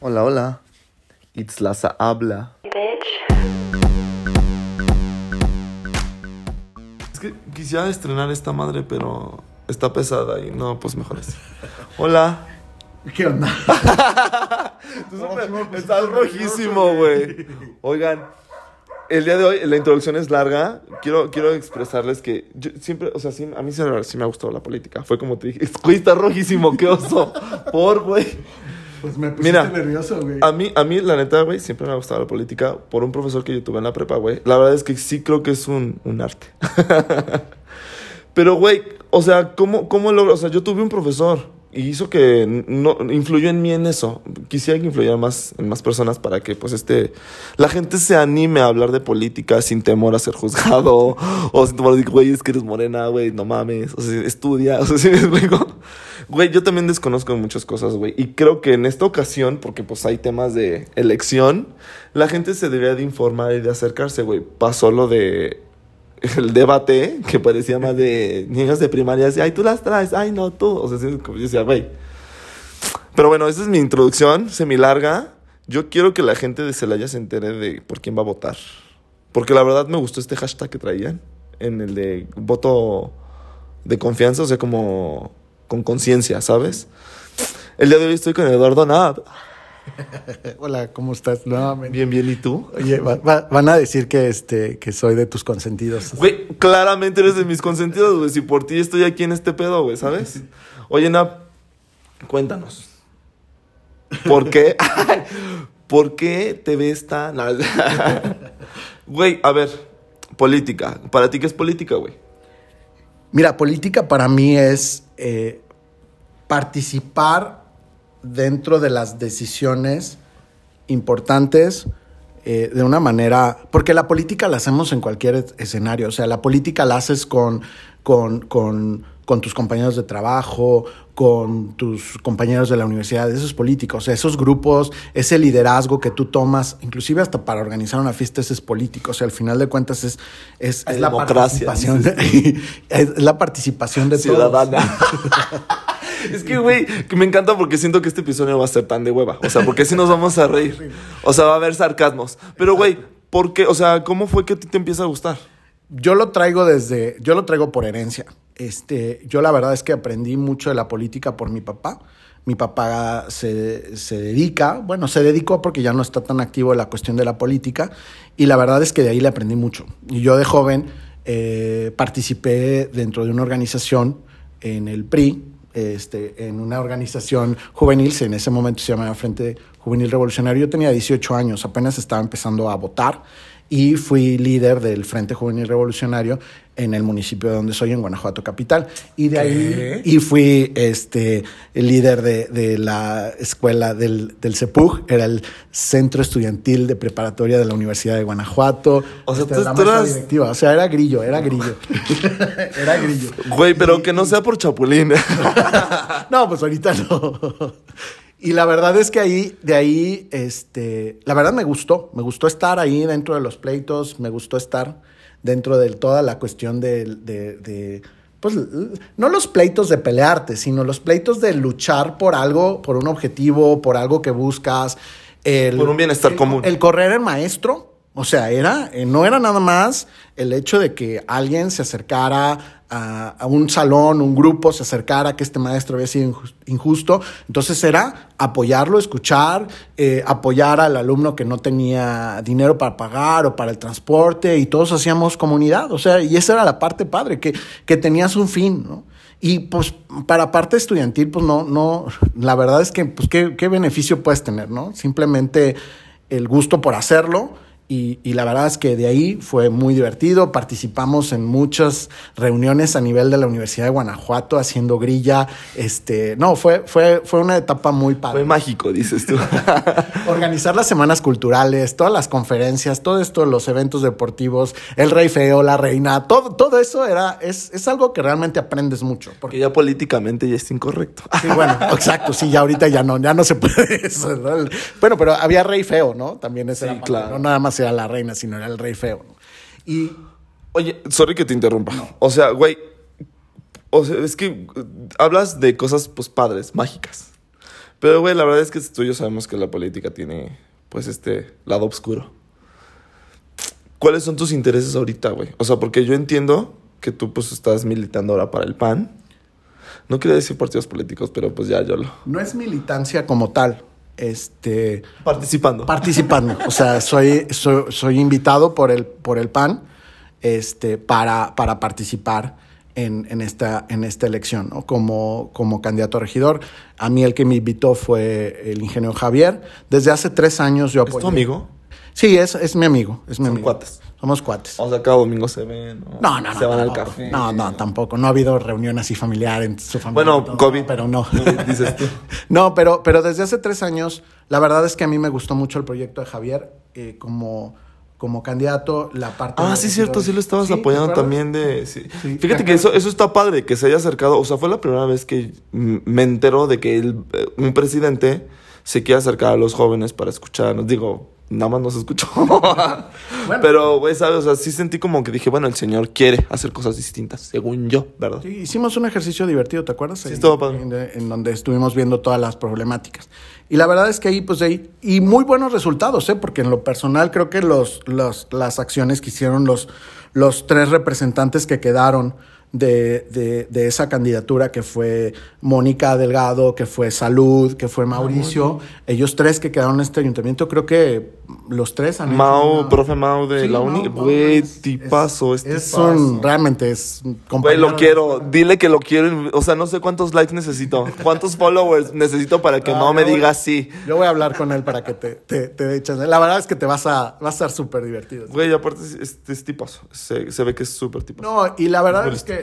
Hola, hola. Itzlaza habla. Es que quisiera estrenar esta madre, pero está pesada y no, pues mejor así. Hola. ¿Qué onda? Tú siempre estás rojísimo, güey. Oigan, el día de hoy la introducción es larga. Quiero, quiero expresarles que yo siempre, o sea, sí, a mí sí, sí me ha gustado la política. Fue como te dije, güey, está rojísimo, qué oso. Por, güey. Pues me pusiste Mira, nervioso, güey. A mí, a mí, la neta, güey, siempre me ha gustado la política por un profesor que yo tuve en la prepa, güey. La verdad es que sí creo que es un, un arte. Pero, güey, o sea, ¿cómo, cómo logro? O sea, yo tuve un profesor y hizo que no influyó en mí en eso. Quisiera que influyera más en más personas para que, pues, este, la gente se anime a hablar de política sin temor a ser juzgado o sin temor a decir, güey, es que eres morena, güey, no mames, o sea, estudia, o sea, ¿sí me explico? Güey, yo también desconozco muchas cosas, güey. Y creo que en esta ocasión, porque pues hay temas de elección, la gente se debería de informar y de acercarse, güey. Pasó lo de el debate, que parecía más de niños de primaria, decía, ay, tú las traes, ay, no, tú. O sea, yo decía, güey. Pero bueno, esa es mi introducción, semi larga. Yo quiero que la gente de Celaya se entere de por quién va a votar. Porque la verdad me gustó este hashtag que traían en el de voto de confianza, o sea, como con conciencia, ¿sabes? El día de hoy estoy con Eduardo Nab. Hola, ¿cómo estás? Nuevamente. Bien, bien, ¿y tú? Oye, va- va- van a decir que este que soy de tus consentidos. Güey, claramente eres de mis consentidos, güey. Si por ti estoy aquí en este pedo, güey, ¿sabes? Oye, Nab, cuéntanos. ¿Por qué? ¿Por qué te ves tan.? Güey, a ver, política. ¿Para ti qué es política, güey? Mira, política para mí es eh, participar dentro de las decisiones importantes eh, de una manera, porque la política la hacemos en cualquier es- escenario, o sea, la política la haces con, con, con, con tus compañeros de trabajo, con tus compañeros de la universidad, eso es política, o sea, esos grupos, ese liderazgo que tú tomas, inclusive hasta para organizar una fiesta, ese es político, o sea, al final de cuentas es, es, la participación, de- es la participación de todos. Es que, güey, que me encanta porque siento que este episodio no va a ser tan de hueva. O sea, porque si nos vamos a reír. O sea, va a haber sarcasmos. Pero, güey, ¿por qué? O sea, ¿cómo fue que a ti te empieza a gustar? Yo lo traigo desde, yo lo traigo por herencia. Este, yo la verdad es que aprendí mucho de la política por mi papá. Mi papá se, se dedica, bueno, se dedicó porque ya no está tan activo en la cuestión de la política y la verdad es que de ahí le aprendí mucho. Y yo de joven eh, participé dentro de una organización en el PRI, este, en una organización juvenil, en ese momento se llamaba Frente Juvenil Revolucionario. Yo tenía 18 años, apenas estaba empezando a votar y fui líder del Frente Juvenil Revolucionario en el municipio de donde soy, en Guanajuato Capital. Y de ahí, y fui este, el líder de, de la escuela del, del CEPUG, era el Centro Estudiantil de Preparatoria de la Universidad de Guanajuato. O sea, Este, tú- la tú mesa eras- directiva. O sea, era grillo, era grillo. era grillo. Güey, pero que no sea por chapulín. No, pues ahorita no. Y la verdad es que ahí, de ahí, este, la verdad me gustó, me gustó estar ahí dentro de los pleitos, me gustó estar dentro de toda la cuestión de, de- de, pues, no los pleitos de pelearte, sino los pleitos de luchar por algo, por un objetivo, por algo que buscas. el- Por un bienestar el- común. El correr en maestro, o sea, era, eh, no era nada más el hecho de que alguien se acercara a, a un salón, un grupo se acercara, que este maestro había sido injus- injusto. Entonces era apoyarlo, escuchar, eh, apoyar al alumno que no tenía dinero para pagar o para el transporte y todos hacíamos comunidad. O sea, y esa era la parte padre, que, que tenías un fin, ¿no? Y pues para parte estudiantil, pues no, no, la verdad es que, pues qué, qué beneficio puedes tener, ¿no? Simplemente el gusto por hacerlo. Y, y la verdad es que de ahí fue muy divertido. Participamos en muchas reuniones a nivel de la Universidad de Guanajuato haciendo grilla. Este, no, fue, fue, fue una etapa muy padre. Fue mágico, dices tú. Organizar las semanas culturales, todas las conferencias, todo esto, los eventos deportivos, el rey feo, la reina, todo, todo eso era, es, es algo que realmente aprendes mucho. Porque ya políticamente ya es incorrecto. Sí, bueno, exacto, sí, ya ahorita ya no, ya no se puede eso, ¿no? Bueno, pero había rey feo, ¿no? También ese Sí, era parte, claro. No nada más era la reina, sino era el rey feo. Y Oye, sorry que te interrumpa. O sea, güey, o sea, es que uh, hablas de cosas, pues, padres, mágicas. Pero, güey, la verdad es que tú y yo sabemos que la política tiene, pues, este lado oscuro. ¿Cuáles son tus intereses ahorita, güey? O sea, porque yo entiendo que tú, pues, estás militando ahora para el PAN. No quería decir partidos políticos, pero pues ya yo lo... No es militancia como tal. Este... Participando. Participando. O sea, soy, soy, soy invitado por el, por el PAN este, para, para participar en, en, esta, en esta elección, ¿no? Como, como candidato a regidor. A mí el que me invitó fue el ingeniero Javier. Desde hace tres años yo ¿Es apoyé. tu amigo? Sí, es, es mi amigo. Es mi Son amigo. cuates. Somos cuates. O sea, cada domingo se ven. ¿no? No, no, no. Se van al café. No, no, tampoco. No ha habido reunión así familiar en su familia. Bueno, todo, COVID. Pero no. COVID, dices tú. no, pero, pero desde hace tres años, la verdad es que a mí me gustó mucho el proyecto de Javier eh, como, como candidato. La parte Ah, sí, cierto, sí lo estabas Sí, ¿te apoyando también de... sí. Sí. Fíjate que eso, eso está padre, que se haya acercado. O sea, fue la primera vez que me entero de que el, eh, un presidente se quiere acercar a los jóvenes para escucharnos. Digo, nada más nos escuchó. Pero, güey, ¿sabes? O sea, sí sentí como que dije, bueno, el señor quiere hacer cosas distintas, según yo, ¿verdad? Sí, hicimos un ejercicio divertido, ¿te acuerdas? Sí, En- estuvo padre. En, en donde estuvimos viendo todas las problemáticas. Y la verdad es que ahí, pues ahí, y muy buenos resultados, ¿eh? Porque en lo personal creo que los, los, las acciones que hicieron los, los tres representantes que quedaron de, de, de esa candidatura, que fue Mónica Delgado, que fue Salud, que fue Mauricio, ellos tres que quedaron en este ayuntamiento, creo que los tres han hecho Mau, una- profe Mau de Sí, la uni. Güey, es- tipazo, es, Es tipazo. un, realmente es Güey, lo quiero. Dile que lo quiero. O sea, no sé cuántos likes necesito. ¿Cuántos followers necesito para que Ah, no me voy- diga sí? Yo voy a hablar con él para que te, te, te dé chance. La verdad es que te vas a, vas a estar súper divertido. Güey, aparte es, es, es tipazo. Se, se ve que es súper tipazo. No, y la verdad es que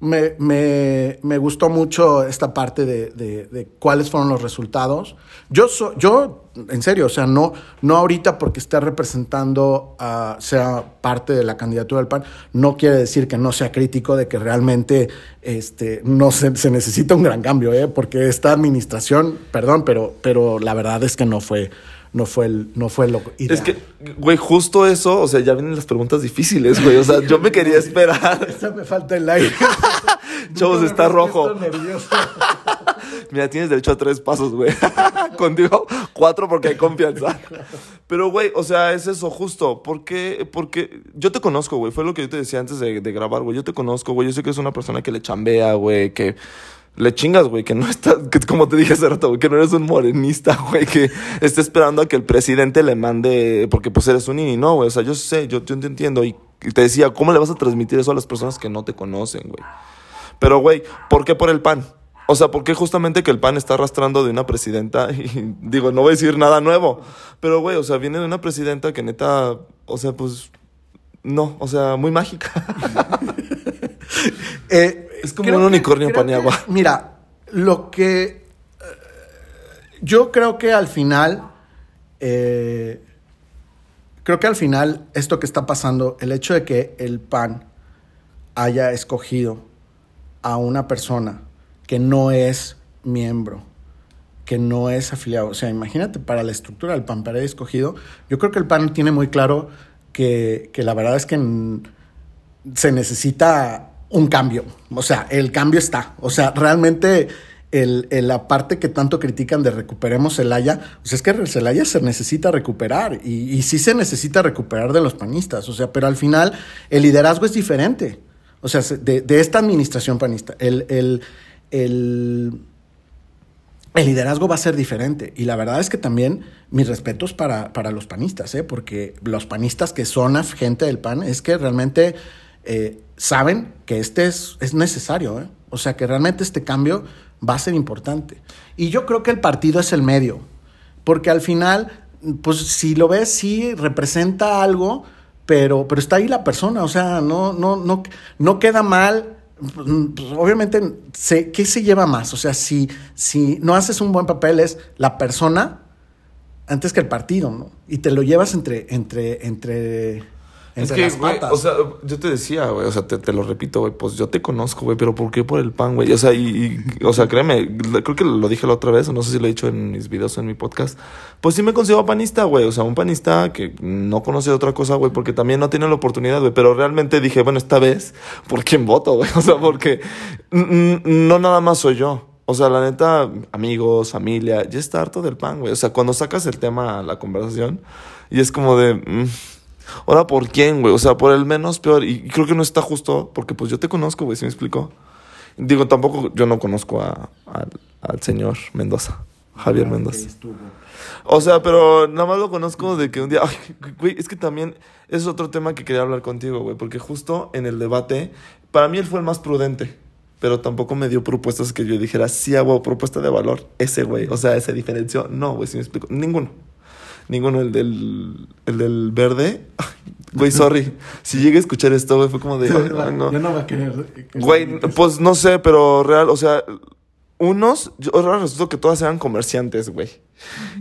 me, me, me gustó mucho esta parte de, de- cuáles fueron los resultados. Yo, so- yo en serio, o sea, no, no ahorita porque esté representando, a sea parte de la candidatura del PAN, no quiere decir que no sea crítico de que realmente este, no se, se necesita un gran cambio, ¿eh? porque esta administración, perdón, pero, pero la verdad es que no fue, no fue, el, no fue lo ideal. Es que, güey, justo eso, o sea, ya vienen las preguntas difíciles, güey. O sea, yo me quería esperar. Esa me falta el aire. Chavos, está rojo. Mira, tienes derecho a tres pasos, güey. Contigo, cuatro porque hay confianza. Pero, güey, o sea, es eso, justo. Porque, porque yo te conozco, güey. Fue lo que yo te decía antes de, de grabar, güey. Yo te conozco, güey. Yo sé que es una persona que le chambea, güey. Que le chingas, güey. Que no está, que como te dije hace rato, güey. Que no eres un morenista, güey. Que está esperando a que el presidente le mande. Porque pues eres un nini, no, güey. O sea, yo sé, yo, yo te entiendo. Y y te decía, ¿cómo le vas a transmitir eso a las personas que no te conocen, güey? Pero, güey, ¿por qué por el PAN? O sea, ¿por qué justamente que el PAN está arrastrando de una presidenta? Y digo, no voy a decir nada nuevo. Pero, güey, o sea, viene de una presidenta que neta, o sea, pues, no, o sea, muy mágica. Eh, Es como un que- unicornio creo paniagua. que- Mira, lo que. eh, yo creo que al final. eh, creo que al final, esto que está pasando, el hecho de que el PAN haya escogido a una persona que no es miembro, que no es afiliado. O sea, imagínate, para la estructura del PAN, para haber escogido, yo creo que el PAN tiene muy claro que, que la verdad es que se necesita un cambio. O sea, el cambio está. O sea, realmente el, la parte que tanto critican de recuperemos Celaya, pues es que el Celaya se necesita recuperar y, sí se necesita recuperar de los panistas. O sea, pero al final el liderazgo es diferente. O sea, se- de, de esta administración panista. El, el, el, el liderazgo va a ser diferente. Y la verdad es que también mis respetos para, para los panistas, ¿eh? porque los panistas que son gente del PAN es que realmente eh, saben que este es, es necesario. ¿eh? O sea, que realmente este cambio va a ser importante. Y yo creo que el partido es el medio, porque al final, pues si lo ves, sí representa algo, pero, pero está ahí la persona. O sea, no, no, no, no queda mal pues, obviamente, ¿qué se lleva más? O sea, si, si no haces un buen papel es la persona antes que el partido, ¿no? Y te lo llevas entre, entre, entre, Es que, güey, o sea, yo te decía, güey, o sea, te, te lo repito, güey, pues yo te conozco, güey, pero ¿por qué por el pan, güey? O sea, y, y- o sea, créeme, creo que lo dije la otra vez, o no sé si lo he dicho en mis videos o en mi podcast, pues sí me considero panista, güey, o sea, un panista que no conoce otra cosa, güey, porque también no tiene la oportunidad, güey, pero realmente dije, bueno, esta vez, ¿por quién voto, güey? O sea, porque no nada más soy yo. O sea, la neta, amigos, familia, ya está harto del pan, güey. O sea, cuando sacas el tema a la conversación y es como de... mm, Ahora, ¿por quién, güey? O sea, por el menos peor. Y creo que no está justo porque pues yo te conozco, güey, ¿sí me explico? Digo, tampoco yo no conozco a, al- al señor Mendoza, Javier Ah, Mendoza. O sea, pero nada más lo conozco de que un día. Ay, güey, es que también es otro tema que quería hablar contigo, güey. Porque justo en el debate, para mí él fue el más prudente. Pero tampoco me dio propuestas que yo dijera, sí hago propuesta de valor. Ese, güey. O sea, ese diferenció. No, güey, si me explico. Ninguno. Ninguno. El del, el del verde. Güey, sorry. Si llegué a escuchar esto, güey, fue como de. ay, no. Yo no voy a querer. que- Güey, pues no sé, pero real, o sea, unos, yo, ahora resulta que todas eran comerciantes, güey.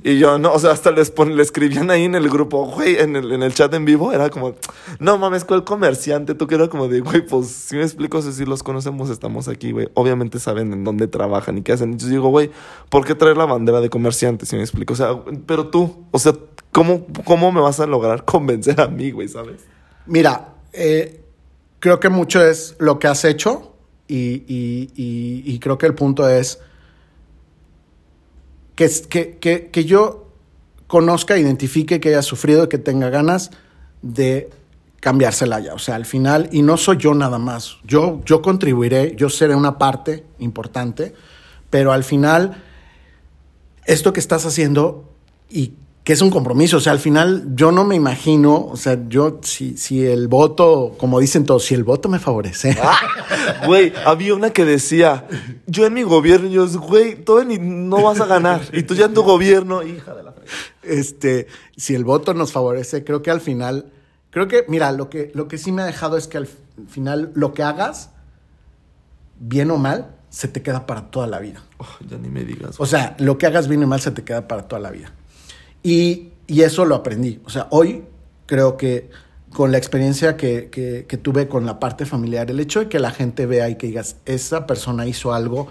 Y yo, no, o sea, hasta les pon, le escribían ahí en el grupo, güey, en el, en el chat en vivo, era como, no mames, ¿cuál comerciante? Tú que era como de, güey, pues si me explico, si los conocemos, estamos aquí, güey. Obviamente saben en dónde trabajan y qué hacen. Entonces digo, güey, ¿por qué traer la bandera de comerciante? Si me explico, o sea, pero tú, o sea, ¿cómo, cómo me vas a lograr convencer a mí, güey, sabes? Mira, eh, creo que mucho es lo que has hecho y, y- y- creo que el punto es que, que, que- que yo conozca, identifique que haya sufrido y que tenga ganas de cambiársela ya. O sea, al final, y no soy yo nada más, yo, yo contribuiré, yo seré una parte importante, pero al final, esto que estás haciendo y que es un compromiso, o sea, al final yo no me imagino, o sea, yo, si, si el voto, como dicen todos, si el voto me favorece, Güey, había una que decía, yo en mi gobierno, yo, güey, todo ni, no vas a ganar. Y tú ya en tu gobierno, hija de la este, si el voto nos favorece, creo que al final, creo que, mira, lo que, lo que sí me ha dejado es que al final lo que hagas, bien o mal, se te queda para toda la vida. Oh, ya ni me digas. O sea, lo que hagas bien o mal se te queda para toda la vida. Y, y eso lo aprendí. O sea, hoy creo que con la experiencia que, que- tuve con la parte familiar, el hecho de que la gente vea y que digas, esa persona hizo algo,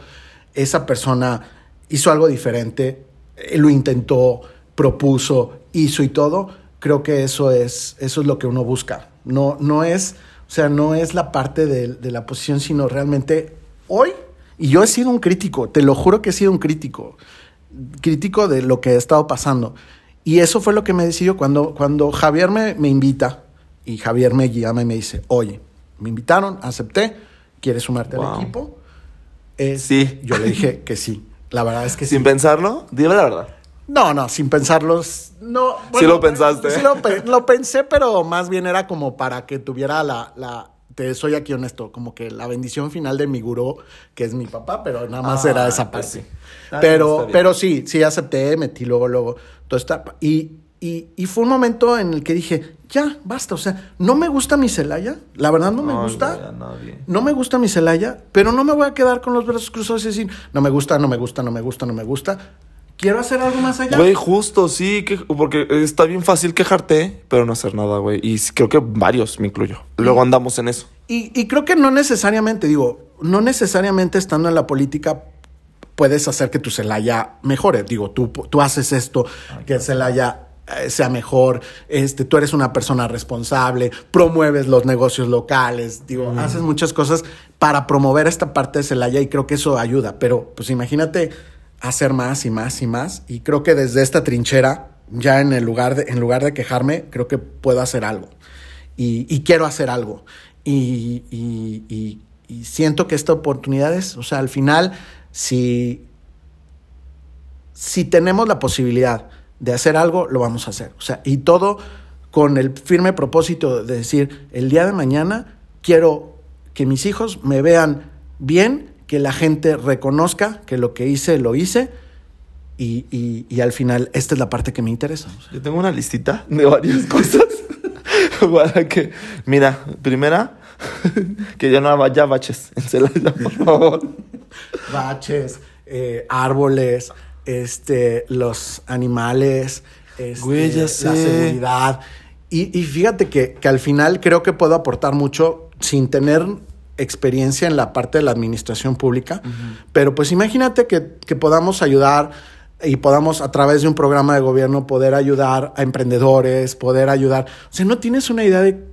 esa persona hizo algo diferente, eh, lo intentó, propuso, hizo y todo, creo que eso es, eso es lo que uno busca. No, no es, o sea, no es la parte de, de la posición, sino realmente hoy, y yo he sido un crítico, te lo juro que he sido un crítico crítico de lo que ha estado pasando. Y eso fue lo que me decidió cuando, cuando Javier me, me invita y Javier me llama y me dice, oye, me invitaron, acepté, ¿quieres sumarte Wow. al equipo? Sí. Yo le dije que sí. La verdad es que sí. Sin pensarlo, dime la verdad. No, no, sin pensarlo. No, Sí lo pensaste. Sí lo, lo pensé, pero más bien era como para que tuviera la, la. Te soy aquí honesto, como que la bendición final de mi gurú, que es mi papá, pero nada más Ah, era esa pues parte. sí. Está bien, pero, pero sí, sí acepté, metí luego, luego, todo está. Y, y, y fue un momento en el que dije, ya, basta. O sea, no me gusta mi Celaya, la verdad no me gusta. nadie. No me gusta mi Celaya, pero no me voy a quedar con los brazos cruzados y decir, no me gusta, no me gusta, no me gusta, no me gusta. Quiero hacer algo más allá. Güey, justo, sí, que, porque está bien fácil quejarte, pero no hacer nada, güey. Y creo que varios, me incluyo. Luego andamos en eso. Y, y creo que no necesariamente, digo, no necesariamente estando en la política puedes hacer que tu Celaya mejore. Digo, tú, tú haces esto, que el Celaya eh, sea mejor, este, tú eres una persona responsable, promueves los negocios locales, digo, haces muchas cosas para promover esta parte de Celaya y creo que eso ayuda. Pero, pues imagínate hacer más y más y más. Y creo que desde esta trinchera, ya en el lugar de, en lugar de quejarme, creo que puedo hacer algo y, quiero hacer algo. Y- y siento que esta oportunidad es, o sea, al final, si, si tenemos la posibilidad de hacer algo, lo vamos a hacer. O sea, y todo con el firme propósito de decir, el día de mañana quiero que mis hijos me vean bien, que la gente reconozca que lo que hice, lo hice. Y, y- y al final, esta es la parte que me interesa. Yo tengo una listita de varias cosas. Para que, mira, primera, que ya no haya baches en Celaya, por favor. baches, eh, árboles, este, los animales, este, Güey, ya la seguridad. Y, y fíjate que, que al final creo que puedo aportar mucho sin tener experiencia en la parte de la administración pública, pero pues imagínate que, que podamos ayudar y podamos a través de un programa de gobierno poder ayudar a emprendedores, poder ayudar. O sea, no tienes una idea de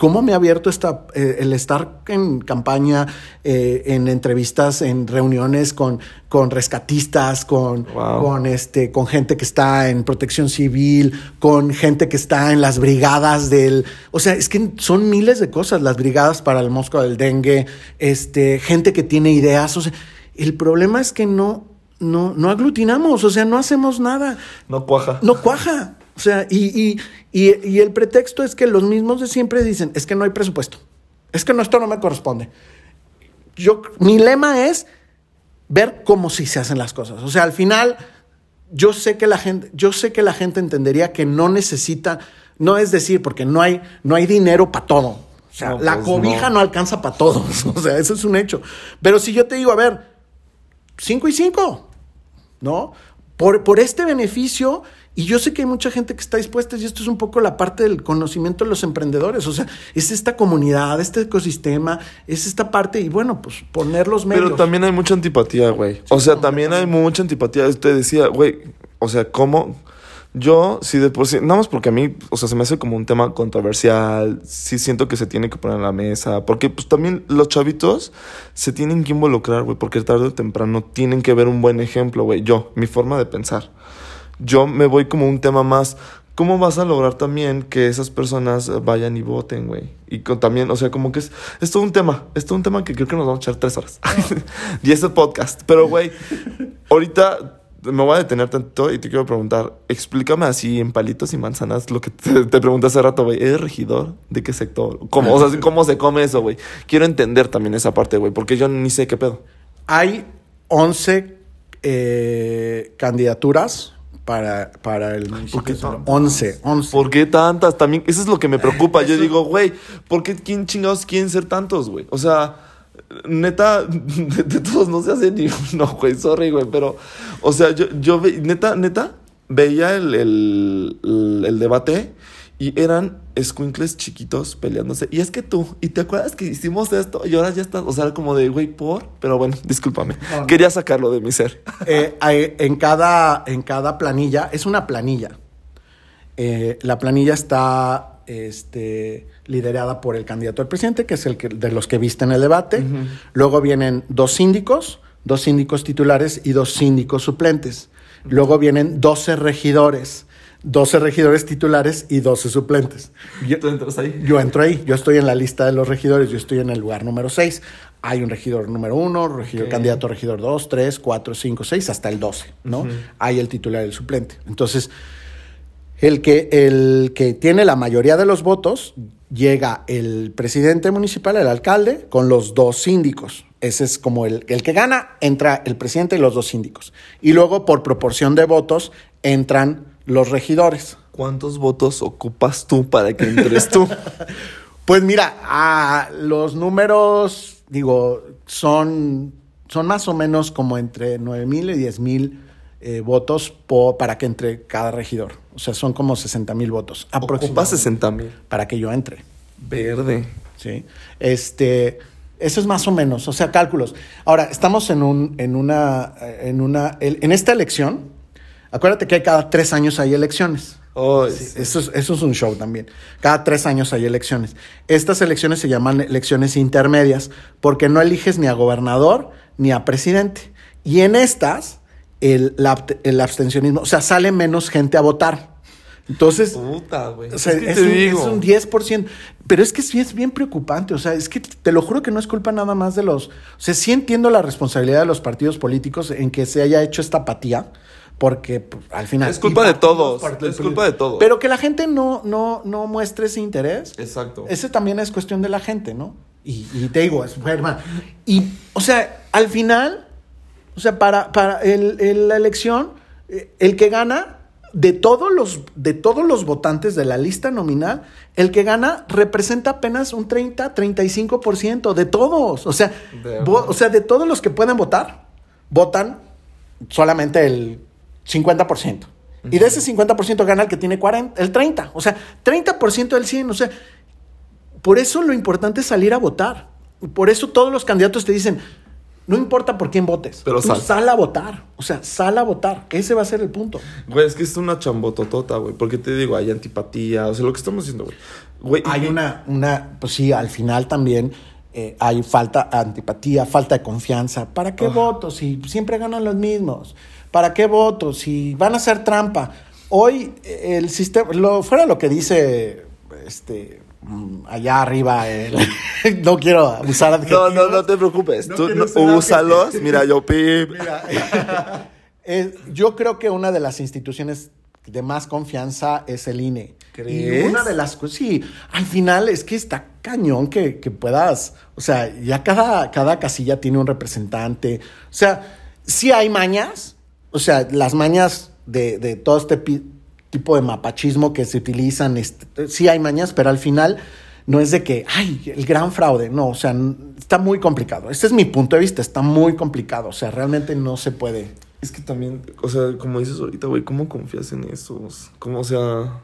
¿Cómo me ha abierto esta, eh, el estar en campaña, eh, en entrevistas, en reuniones con, con rescatistas, con, Wow. con, este, con gente que está en protección civil, con gente que está en las brigadas del... O sea, es que son miles de cosas, las brigadas para el mosco del dengue, este, gente que tiene ideas. O sea, el problema es que no, no, no aglutinamos, o sea, no hacemos nada No cuaja. no cuaja. O sea, y, y, y, y el pretexto es que los mismos de siempre dicen, es que no hay presupuesto. Es que no, esto no me corresponde. Yo, mi lema es ver cómo sí se hacen las cosas. O sea, al final, yo sé que la gente, yo sé que la gente entendería que no necesita, no es decir, porque no hay, no hay dinero para todo. O sea, No, la pues cobija no. no. alcanza para todos. O sea, eso es un hecho. Pero si yo te digo, a ver, cinco y cinco, ¿no? Por, por este beneficio, y yo sé que hay mucha gente que está dispuesta, y esto es un poco la parte del conocimiento de los emprendedores, o sea, es esta comunidad, este ecosistema, es esta parte, y bueno, pues poner los medios. Pero también hay mucha antipatía, güey. O sea, también hay mucha antipatía. Usted decía, güey, o sea, ¿cómo? Yo, sí, de por sí, nada más porque a mí, o sea, se me hace como un tema controversial. Sí siento que se tiene que poner en la mesa. Porque, pues, también los chavitos se tienen que involucrar, güey. Porque tarde o temprano tienen que ver un buen ejemplo, güey. Yo, mi forma de pensar. Yo me voy como un tema más. ¿Cómo vas a lograr también que esas personas vayan y voten, güey? Y también, o sea, como que es, es todo un tema. Es todo un tema que creo que nos vamos a echar tres horas. y ese podcast. Pero, güey, ahorita me voy a detener tanto y te quiero preguntar. Explícame así en palitos y manzanas lo que te, te pregunté hace rato, güey. ¿Eres regidor? ¿De qué sector? ¿Cómo, o sea, ¿cómo se come eso, güey? Quiero entender también esa parte, güey, porque yo ni sé qué pedo. Hay 11 eh, candidaturas para, para el municipio. qué de Sonora. tantas? 11, 11. ¿Por qué tantas? También, eso es lo que me preocupa. Yo digo, güey, ¿por qué quién chingados quieren ser tantos, güey? O sea, neta, de, de todos no se hace ni uno, güey, sorry, güey, pero, o sea, yo, yo ve- neta, neta, veía el, el, el- el debate y eran escuincles chiquitos peleándose. Y es que tú, ¿y te acuerdas que hicimos esto? Y ahora ya estás, o sea, como de, güey, por, pero bueno, discúlpame. No, no. Quería sacarlo de mi ser. Eh, en, cada, en cada planilla, es una planilla. Eh, la planilla está este, liderada por el candidato al presidente, que es el que, de los que viste en el debate. Luego vienen dos síndicos, dos síndicos titulares y dos síndicos suplentes. Luego vienen 12 regidores, 12 regidores titulares y 12 suplentes. Yo- ¿Tú entras ahí? yo entro ahí, yo estoy en la lista de los regidores, yo estoy en el lugar número 6. Hay un regidor número 1, regidor, Ok. candidato a regidor 2, 3, 4, 5, 6, hasta el 12, ¿no? Hay el titular y el suplente. Entonces, el que, el que tiene la mayoría de los votos, llega el presidente municipal, el alcalde, con los dos síndicos. Ese es como el, el que gana, entra el presidente y los dos síndicos. Y luego, por proporción de votos, entran los regidores. ¿Cuántos votos ocupas tú para que entres tú? Pues mira, ah, los números, digo, son, son más o menos como entre 9 mil y 10 mil eh, votos para que entre cada regidor. O sea, son como 60 mil votos Ocupas aproximadamente 60 mil. para que yo entre. Verde. ¿sí? Este, eso es más o menos, o sea, cálculos. Ahora, estamos en, un, en, una, en, una, en esta elección. Acuérdate que cada tres años hay elecciones. Ay, Sí, eso, es, eso es un show también. Cada tres años hay elecciones. Estas elecciones se llaman elecciones intermedias porque no eliges ni a gobernador ni a presidente. Y en estas, el, la abst- el abstencionismo, o sea, sale menos gente a votar. Entonces, Puta, o sea, es que es, te un, es un 10%. Pero es que sí es bien preocupante. O sea, es que te lo juro que no es culpa nada más de los. O sea, sí entiendo la responsabilidad de los partidos políticos en que se haya hecho esta apatía. Porque pues, al final. Es culpa de todos, es culpa de todos. Pero que la gente no, no, no muestre ese interés. Exacto. Ese también es cuestión de la gente, ¿no? Y, y te digo, es hermano. Y, o sea, al final, o sea, para, para el- el- la elección, eh, el que gana, de todos, los, de todos los votantes de la lista nominal, el que gana representa apenas un 30, 35% de todos. O sea, De o sea, de todos los que pueden votar, votan solamente el 50%. Y de ese 50% gana el que tiene 40, el 30. O sea, 30% del 100. O sea, por eso lo importante es salir a votar. Por eso todos los candidatos te dicen, No importa por quién votes. Pero tú sal. sal a votar. O sea, sal a votar. Ese va a ser el punto. Güey, es que es una chambototota, güey. Porque te digo, hay antipatía. O sea, lo que estamos haciendo, güey. Güey, Hay y- una, una, pues sí, al final también eh, hay falta de antipatía, falta de confianza. ¿Para qué Ah. voto si siempre ganan los mismos? ¿Para qué voto si van a hacer trampa? Hoy eh, el sistema, lo, fuera lo que dice este mm, allá arriba, el- no quiero abusar No, adjetivos. no, no te preocupes. No Tú usar úsalos. adjetivos. Mira, yo pip. Mira, eh, yo creo que una de las instituciones de más confianza es el INE. ¿Crees? Y una de las cosas, sí, al final es que está cañón que, que puedas, o sea, ya cada, cada casilla tiene un representante. O sea, sí hay mañas, o sea, las mañas de, de todo este tipo de mapachismo que se utilizan, este, sí hay mañas, pero al final no es de que, ay, el gran fraude, no, o sea, está muy complicado. Este es mi punto de vista, está muy complicado, o sea, realmente no se puede. Es que también, o sea, como dices ahorita, güey, ¿cómo confías en esos? ¿Cómo, o sea...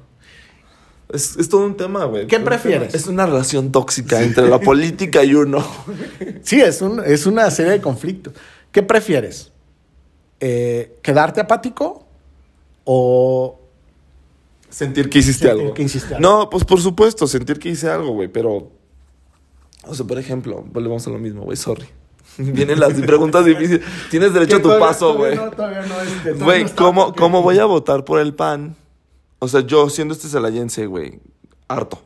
Es, es todo un tema, güey. ¿Qué prefieres? Es una relación tóxica entre la política y uno. Sí, es, un, es una serie de conflictos. ¿Qué prefieres? Eh, ¿Quedarte apático o Sentir que hiciste Sentir algo. que hiciste algo. No, pues por supuesto, sentir que hice algo, güey, pero... O sea, por ejemplo, volvemos a lo mismo, güey, sorry. Vienen las preguntas difíciles. Tienes derecho a tu paso, güey. este, Güey, ¿cómo, ¿cómo voy a votar por el PAN? O sea, yo siendo este celayense, güey, harto.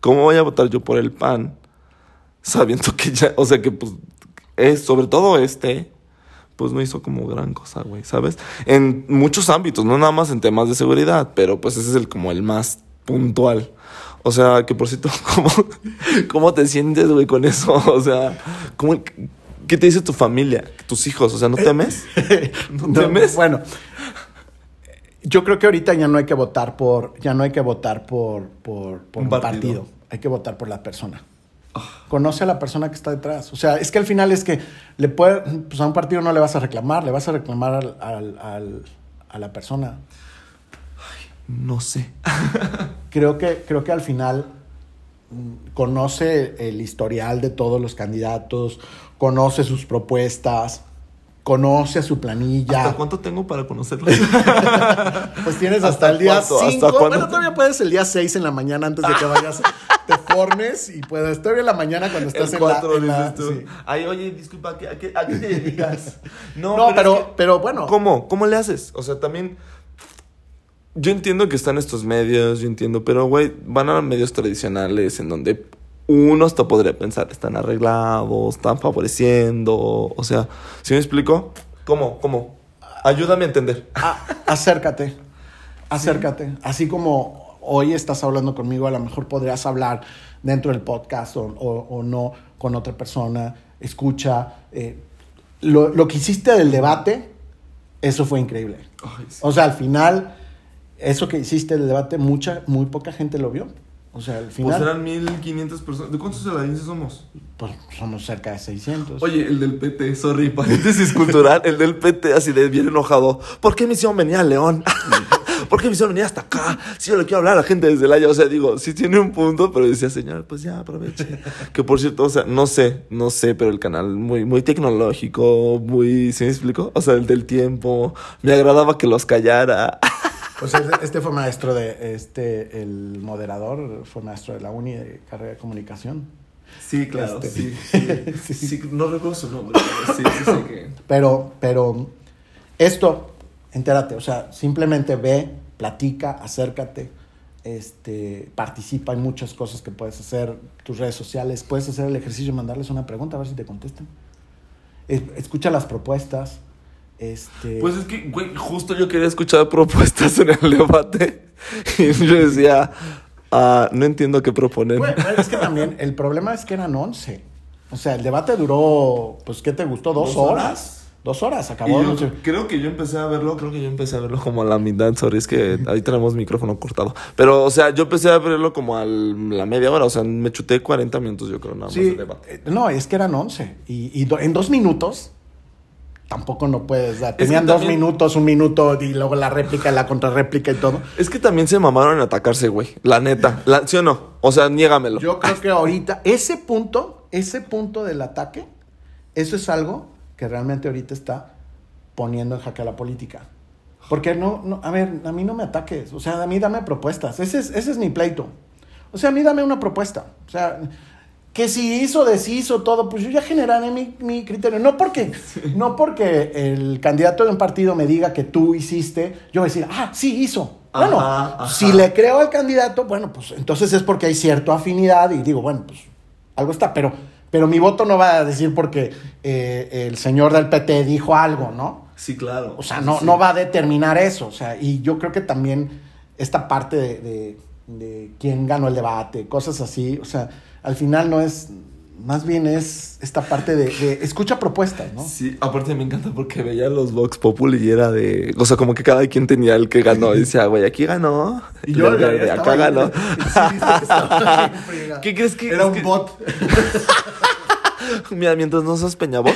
¿Cómo voy a votar yo por el PAN? Sabiendo que ya, o sea, que pues, es, sobre todo este, pues no hizo como gran cosa, güey, ¿sabes? En muchos ámbitos, no nada más en temas de seguridad, pero pues ese es el como el más puntual. O sea, que por cierto, ¿cómo, cómo te sientes, güey, con eso? O sea, ¿cómo, ¿qué te dice tu familia? ¿Tus hijos? O sea, ¿no temes? ¿No No, temes? bueno, yo creo que ahorita ya no hay que votar por, ya no hay que votar por, por, por Un un, partido. partido. Hay que votar por la persona. Conoce a la persona que está detrás. O sea, es que al final es que le puede, pues a un partido no le vas a reclamar, le vas a reclamar al, al- al- a la persona. No sé. Creo que, creo que al final mm, conoce el historial de todos los candidatos, conoce sus propuestas, conoce a su planilla. ¿Hasta cuánto tengo para conocerlo? Pues tienes ¿Hasta hasta, el día cuánto? ¿Hasta 5. cuándo? Bueno, todavía puedes el día 6 en la mañana antes de que vayas, te formes y puedes. Todavía en la mañana cuando estás El en la. en la- dices tú. sí. Ay, oye, disculpa, ¿a qué, a qué- a qué te dedicas? No, pero, que- pero bueno. ¿Cómo? ¿Cómo le haces? O sea, también... Yo entiendo que están estos medios, yo entiendo, pero, güey, van a medios tradicionales en donde uno hasta podría pensar, están arreglados, están favoreciendo, o sea, ¿sí me explico? ¿Cómo? ¿Cómo? Ayúdame a entender. a- acércate. Acércate. Así como hoy estás hablando conmigo, a lo mejor podrías hablar dentro del podcast o, o- o no con otra persona. Escucha. eh, lo, lo que hiciste del debate, eso fue increíble. Ay, sí. O sea, al final, eso que hiciste del debate, mucha, muy poca gente lo vio. O sea, al Pues final, eran 1500 personas. ¿De cuántos saladienses somos? pues somos cerca de 600. Oye, el del PT, sorry, paréntesis cultural, el del PT así de bien enojado. ¿Por qué me hicieron venir a León? ¿Por qué me hicieron venir hasta acá? Si yo le quiero hablar a la gente desde el año, o sea, digo, sí tiene un punto, pero decía, señor, pues ya aproveche. que por cierto, o sea, no sé, no sé, pero el canal muy, muy tecnológico, muy, ¿sí me explico? O sea, el del tiempo, me agradaba que los callara. O sea, este- fue maestro de, este, el moderador fue maestro de la uni de carrera de comunicación. Sí, claro, Este, sí, sí. sí, no recuerdo su nombre, pero sí, sí sé que... Pero, pero esto, entérate, o sea, simplemente ve, platica, acércate, este, participa en muchas cosas que puedes hacer, tus redes sociales, puedes hacer el ejercicio de mandarles una pregunta a ver si te contestan. Es- Escucha las propuestas. Este, Pues es que, güey, justo yo quería escuchar propuestas en el debate. Y yo decía, ah, no entiendo qué proponen. Bueno, es que también el problema es que eran 11. O sea, el debate duró, pues, ¿qué te gustó? Dos, ¿Dos horas? horas? Dos horas, acabó. yo creo que yo empecé a verlo, creo que yo empecé a verlo como a la mitad, sorry, es que ahí tenemos micrófono cortado. Pero, o sea, yo empecé a verlo como a la media hora, o sea, me chuté 40 minutos yo creo nada más Sí, de debate. eh, no, es que eran 11. Y, y do- en dos minutos tampoco no puedes dar. que Tenían dos también- minutos, un minuto y luego la réplica, la contrarréplica y todo. Es que también se mamaron en atacarse, güey, la neta, la- ¿sí o no? O sea, niégamelo. Yo creo que ahorita ese punto, ese punto del ataque eso es algo que realmente ahorita está poniendo en jaque a la política. Porque no, no, a ver, a mí no me ataques, o sea, a mí dame propuestas, ese es, ese es mi pleito. O sea, a mí dame una propuesta. O sea, que si hizo, deshizo, todo, pues yo ya generaré mi, mi criterio. No porque, no porque el candidato de un partido me diga que tú hiciste, yo voy a decir, ah, sí hizo. Ajá, bueno, ajá. si le creo al candidato, bueno, pues entonces es porque hay cierta afinidad y digo, bueno, pues algo está, pero, pero mi voto no va a decir porque eh, el señor del PT dijo algo, ¿no? Sí, claro. O sea, no, no va a determinar eso. O sea, y yo creo que también esta parte de, de, de quién ganó el debate, cosas así, o sea, al final no es, más bien es esta parte de, de escucha propuestas, ¿no? Sí, aparte me encanta porque veía los Vox Populi y era de. O sea, como que cada quien tenía el que ganó. Y decía, güey, aquí ganó. Y yo verde, estaba acá ganó. Fregado. ¿Qué crees que- Era un que- bot. Mira, mientras no seas peñabot,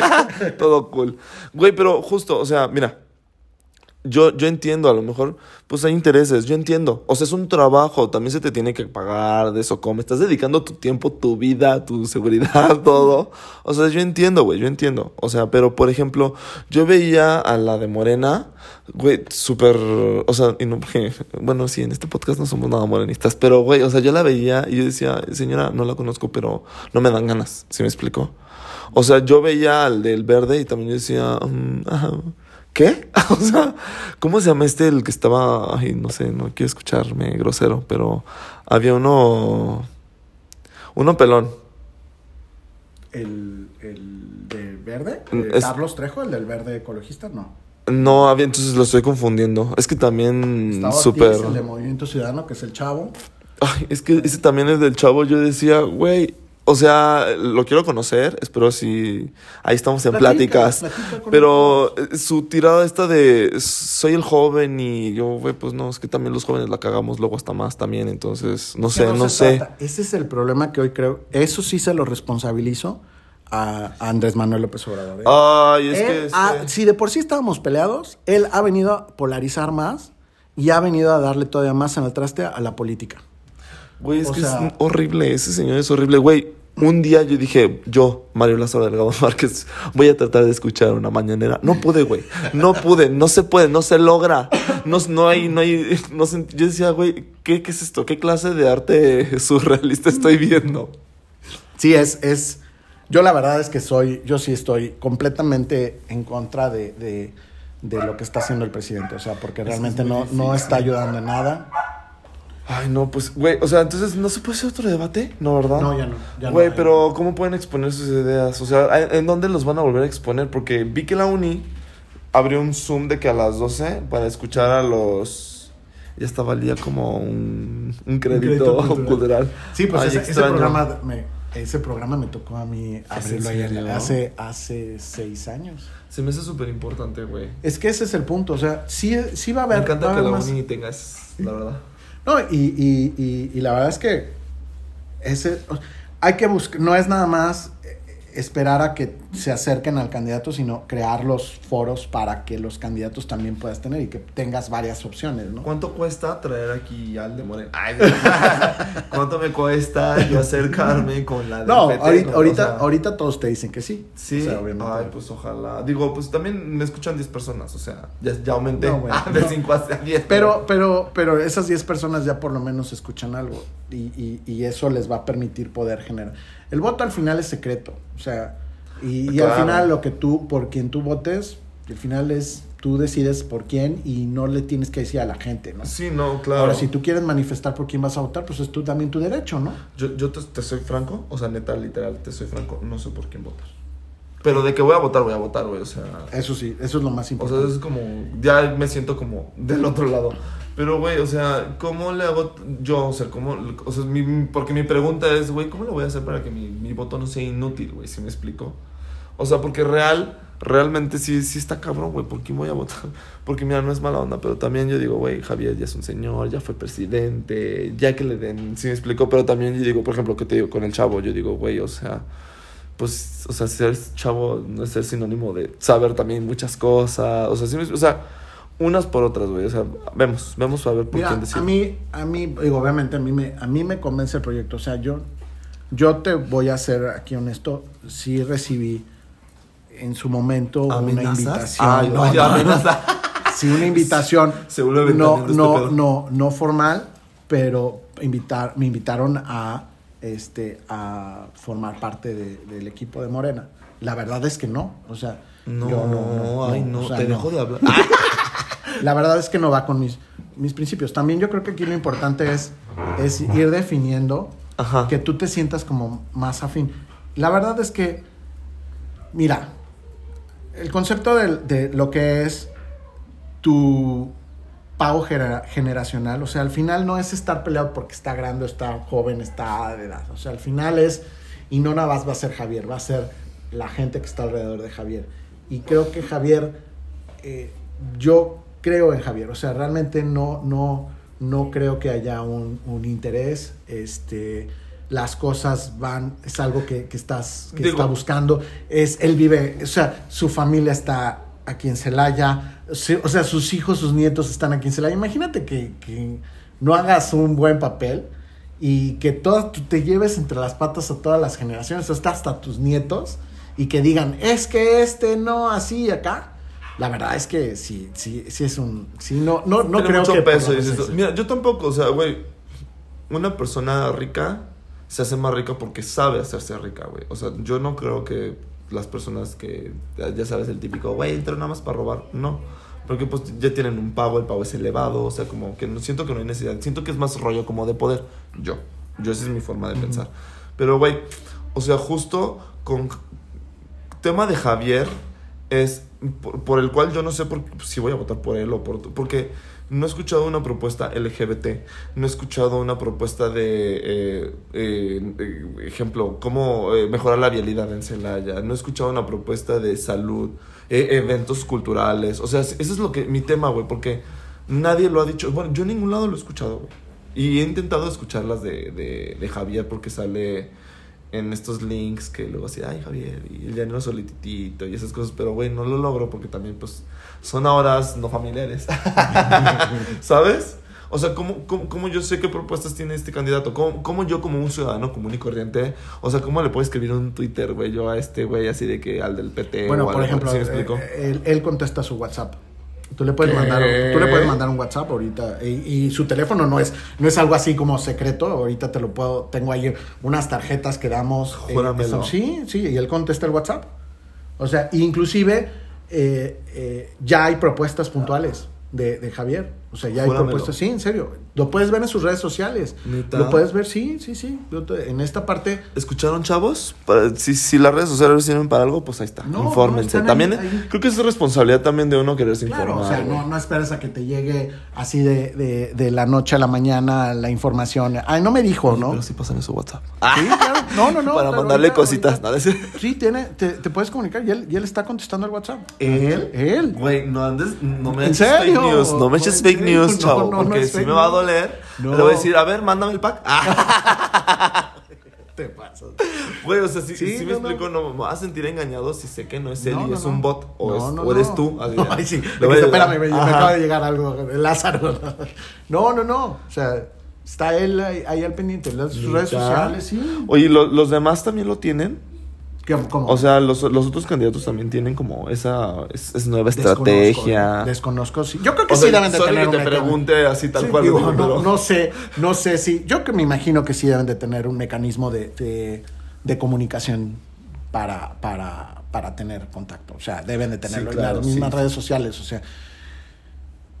todo cool. Güey, pero justo, o sea, mira, yo, yo entiendo, a lo mejor, pues hay intereses, yo entiendo. O sea, es un trabajo, también se te tiene que pagar de eso, como estás dedicando tu tiempo, tu vida, tu seguridad, todo. O sea, yo entiendo, güey, yo entiendo. O sea, pero por ejemplo, yo veía a la de Morena, güey, súper, o sea, y no, bueno, sí, en este podcast no somos nada morenistas, pero, güey, o sea, yo la veía y yo decía, señora, no la conozco, pero no me dan ganas, ¿sí me explico? O sea, yo veía al del verde y también yo decía, mm, ajá, ¿qué? o sea, ¿cómo se llama este el que estaba, ay, no sé, no quiero escucharme grosero, pero había uno, uno pelón. El, el de verde, Mm, eh, es- Carlos Trejo, el del verde ecologista, no. No, había, entonces lo estoy confundiendo. Es que también súper... El de Movimiento Ciudadano, que es el chavo. Ay, es que ese también es del chavo. Yo decía, güey, o sea, lo quiero conocer. Espero si. Ahí estamos en Platica, pláticas. platica Pero eh, su tirada esta de soy el joven y yo, güey, pues no, es que también los jóvenes la cagamos luego hasta más también. Entonces, no sé, no, sé. trata. Ese es el problema que hoy creo. Eso sí se lo responsabilizo a, Andrés Manuel López Obrador. ¿eh? Ay, es Él que. ha- este- si de por sí estábamos peleados, él ha venido a polarizar más y ha venido a darle todavía más en el traste a la política. Güey, es O que sea- es horrible. Ese señor es horrible. Güey, un día yo dije, yo, Mario Lázaro Delgado Márquez, voy a tratar de escuchar una mañanera. No pude, güey. No pude, no se puede, no se logra. No, no hay, no hay. No se- yo decía, güey, ¿qué, ¿qué es esto? ¿Qué clase de arte surrealista estoy viendo? Sí, es, es. Yo la verdad es que soy, yo sí estoy completamente en contra de, de, de lo que está haciendo el presidente. O sea, porque realmente no, no está ayudando en nada. Ay, no, pues, güey, o sea, entonces, ¿no se puede hacer otro debate? No, ¿verdad? No, ya no, ya no Güey, pero ¿cómo pueden exponer sus ideas? O sea, ¿en dónde los van a volver a exponer? Porque vi que la uni abrió un Zoom de que a las 12 para escuchar a los... Ya estaba al día como un, un crédito, crédito cultural. cultural. Sí, pues Ay, ese, programa me, ese programa me tocó a mí abrirlo ayer, hace, hace seis años. Se me hace súper importante, güey. Es que ese es el punto. O sea, sí, sí va a Me haber. va encanta que la más- uni tenga eso, la verdad. No, y, y, y, y la verdad es que ese hay que buscar, no es nada más eh, esperar a que se acerquen al candidato, sino crear los foros para que los candidatos también puedas tener y que tengas varias opciones, ¿no? ¿Cuánto cuesta traer aquí al de Moreno? Ay, ¿Cuánto me cuesta yo acercarme con la del No, PT, ahorita, no? ahorita, O sea, ahorita todos te dicen que sí. Sí, O sea, obviamente. ay, pues ojalá. Digo, pues también me escuchan 10 personas, o sea, ya, ya aumenté No, bueno, de no. 5 a 10. Pero, pero, pero esas 10 personas ya por lo menos escuchan algo y, y, y eso les va a permitir poder generar. El voto al final es secreto, o sea, y, y al final lo que tú, por quien tú votes, al final es, tú decides por quién y no le tienes que decir a la gente, ¿no? Sí, no, claro. Ahora, si tú quieres manifestar por quién vas a votar, pues es tú también tu derecho, ¿no? Yo, yo te, te soy franco, o sea, neta, literal, te soy franco, no sé por quién votar. Pero de que voy a votar, voy a votar, güey, o sea... Eso sí, eso es lo más O sea, importante. es como, ya me siento como del otro lado. Pero, güey, o sea, ¿cómo le hago yo? O sea, ¿cómo? O sea, mi- porque mi pregunta es, güey, ¿cómo le voy a hacer para que mi, mi voto no sea inútil, güey? Si me explico. O sea, porque real, realmente sí, sí está cabrón, güey, ¿por quién voy a votar? Porque, mira, no es mala onda, pero también yo digo, güey, Javier ya es un señor, ya fue presidente, ya que le den, sí me explico. Pero también yo digo, por ejemplo, que te digo con el chavo, yo digo, güey, o sea pues, o sea, ser chavo no es ser sinónimo de saber también muchas cosas. O sea, sí me- o sea, unas por otras, güey. O sea, vemos, vemos a ver por Mira, quién decide. a mí, a mí, digo, obviamente a mí me, a mí me convence el proyecto. O sea, yo, yo te voy a ser aquí honesto. Sí recibí en su momento una invitación. Ay, no, no, amenaza. Sí, una invitación. Se vuelve no, este no, no, no formal, pero invitar, me invitaron a, este, a formar parte de- del equipo de Morena. La verdad es que no. O sea, No, yo no, ay, no, o sea, te no. dejo de hablar. La verdad es que no va con mis, mis principios. También yo creo que aquí lo importante es, es ir definiendo Ajá. que tú te sientas como más afín. La verdad es que, mira, el concepto de, de lo que es tu pago genera- generacional, o sea, al final no es estar peleado porque está grande, está joven, está de edad. O sea, al final es, y no nada más va a ser Javier, va a ser la gente que está alrededor de Javier. Y creo que Javier, eh, yo creo en Javier, o sea, realmente no, no, no creo que haya un, un interés, este, las cosas van, es algo que, que estás, que Digo- está buscando, es, él vive, o sea, su familia está aquí en Celaya, o sea, sus hijos, sus nietos están aquí en Celaya, imagínate que, que no hagas un buen papel y que tú te lleves entre las patas a todas las generaciones, hasta, hasta tus nietos, y que digan, es que este no, así y acá. La verdad es que sí, sí, sí es un, sí, no, no, no Tiene creo mucho que... peso. y dices, Mira, yo tampoco, o sea, güey, una persona rica se hace más rica porque sabe hacerse rica, güey. O sea, yo no creo que las personas que, ya sabes, el típico, güey, entro nada más para robar. No. Porque pues ya tienen un pago, el pago es elevado, o sea, como que no, siento que no hay necesidad. Siento que es más rollo como de poder. Yo. Yo, esa es mi forma de pensar. Pero, güey, o sea, justo con tema de Javier es por, por el cual yo no sé por, si voy a votar por él o por porque no he escuchado una propuesta LGBT, no he escuchado una propuesta de eh, eh, eh, ejemplo, cómo mejorar la vialidad en Celaya, no he escuchado una propuesta de salud, eventos culturales, o sea, ese es lo que mi tema, güey, porque nadie lo ha dicho, bueno, yo en ningún lado lo he escuchado, güey. Y he intentado escucharlas de, de, de Javier porque sale en estos links que luego así, ay Javier, y el llanero solititito y esas cosas, pero güey, no lo logro porque también pues son horas no familiares, ¿sabes? O sea, ¿cómo, cómo, cómo yo sé qué propuestas tiene este candidato? ¿Cómo, ¿Cómo yo como un ciudadano común y corriente, o sea, cómo le puedo escribir un Twitter, güey, yo a este güey así de que al del PT Bueno, o por ejemplo, ¿sí me explico? eh, él, él contesta su WhatsApp. Tú le puedes ¿Qué? mandar, tú le puedes mandar un WhatsApp ahorita y, y su teléfono no es no es algo así como secreto. Ahorita te lo puedo, tengo ahí unas tarjetas que damos. eh, Júramelo. son- sí, sí, y él contesta el WhatsApp. O sea, inclusive eh, eh, ya hay propuestas puntuales de, de Javier. O sea, ya hay Júramelo. propuestas, sí, en serio. Lo puedes ver en sus redes sociales. Lo puedes ver, sí, sí, sí. En esta parte ¿Escucharon, chavos? Si, si las redes sociales sirven para algo, pues ahí está. No, Infórmense. no, También ahí. creo que es responsabilidad también de uno quererse Claro, informar. o sea, no, no esperes a que te llegue así de, de, de la noche a la mañana la información. Ay, no me dijo, ¿no? Pero sí pasan en su WhatsApp. Sí, claro. No, no, no. Para mandarle cositas. Sí, tiene, te, te puedes comunicar y él, y él está contestando el WhatsApp. ¿Él? Él. Güey, no andes, no me ¿En eches fake news, no me eches ¿En fake news, chavo, no, no porque si me va a news. Doler. No. Le voy a decir, a ver, mándame el pack. Te pasas. Güey, o sea, si, Sí, si me no, explico, no me vas a sentir engañado si sé que no es él y es un bot o, es- o eres tú. así ay, sí. Le voy a- espérame, me, acaba de llegar algo. Lázaro. No, no, no. O sea, está él ahí, ahí al pendiente. Las sus redes sociales, sí. Oye, ¿lo- ¿los demás también lo tienen? O sea, los, los otros candidatos también tienen como esa es, es nueva Desconozco, estrategia. Desconozco, sí. Yo creo que O sea, sí deben de sorry tener que te pregunte así tal Sí, cual. digo, no, sé, no sé si. Yo que me imagino que sí deben de tener un mecanismo de, de, de comunicación para, para, para tener contacto. O sea, deben de tenerlo Sí, claro, en las mismas sí. redes sociales. O sea,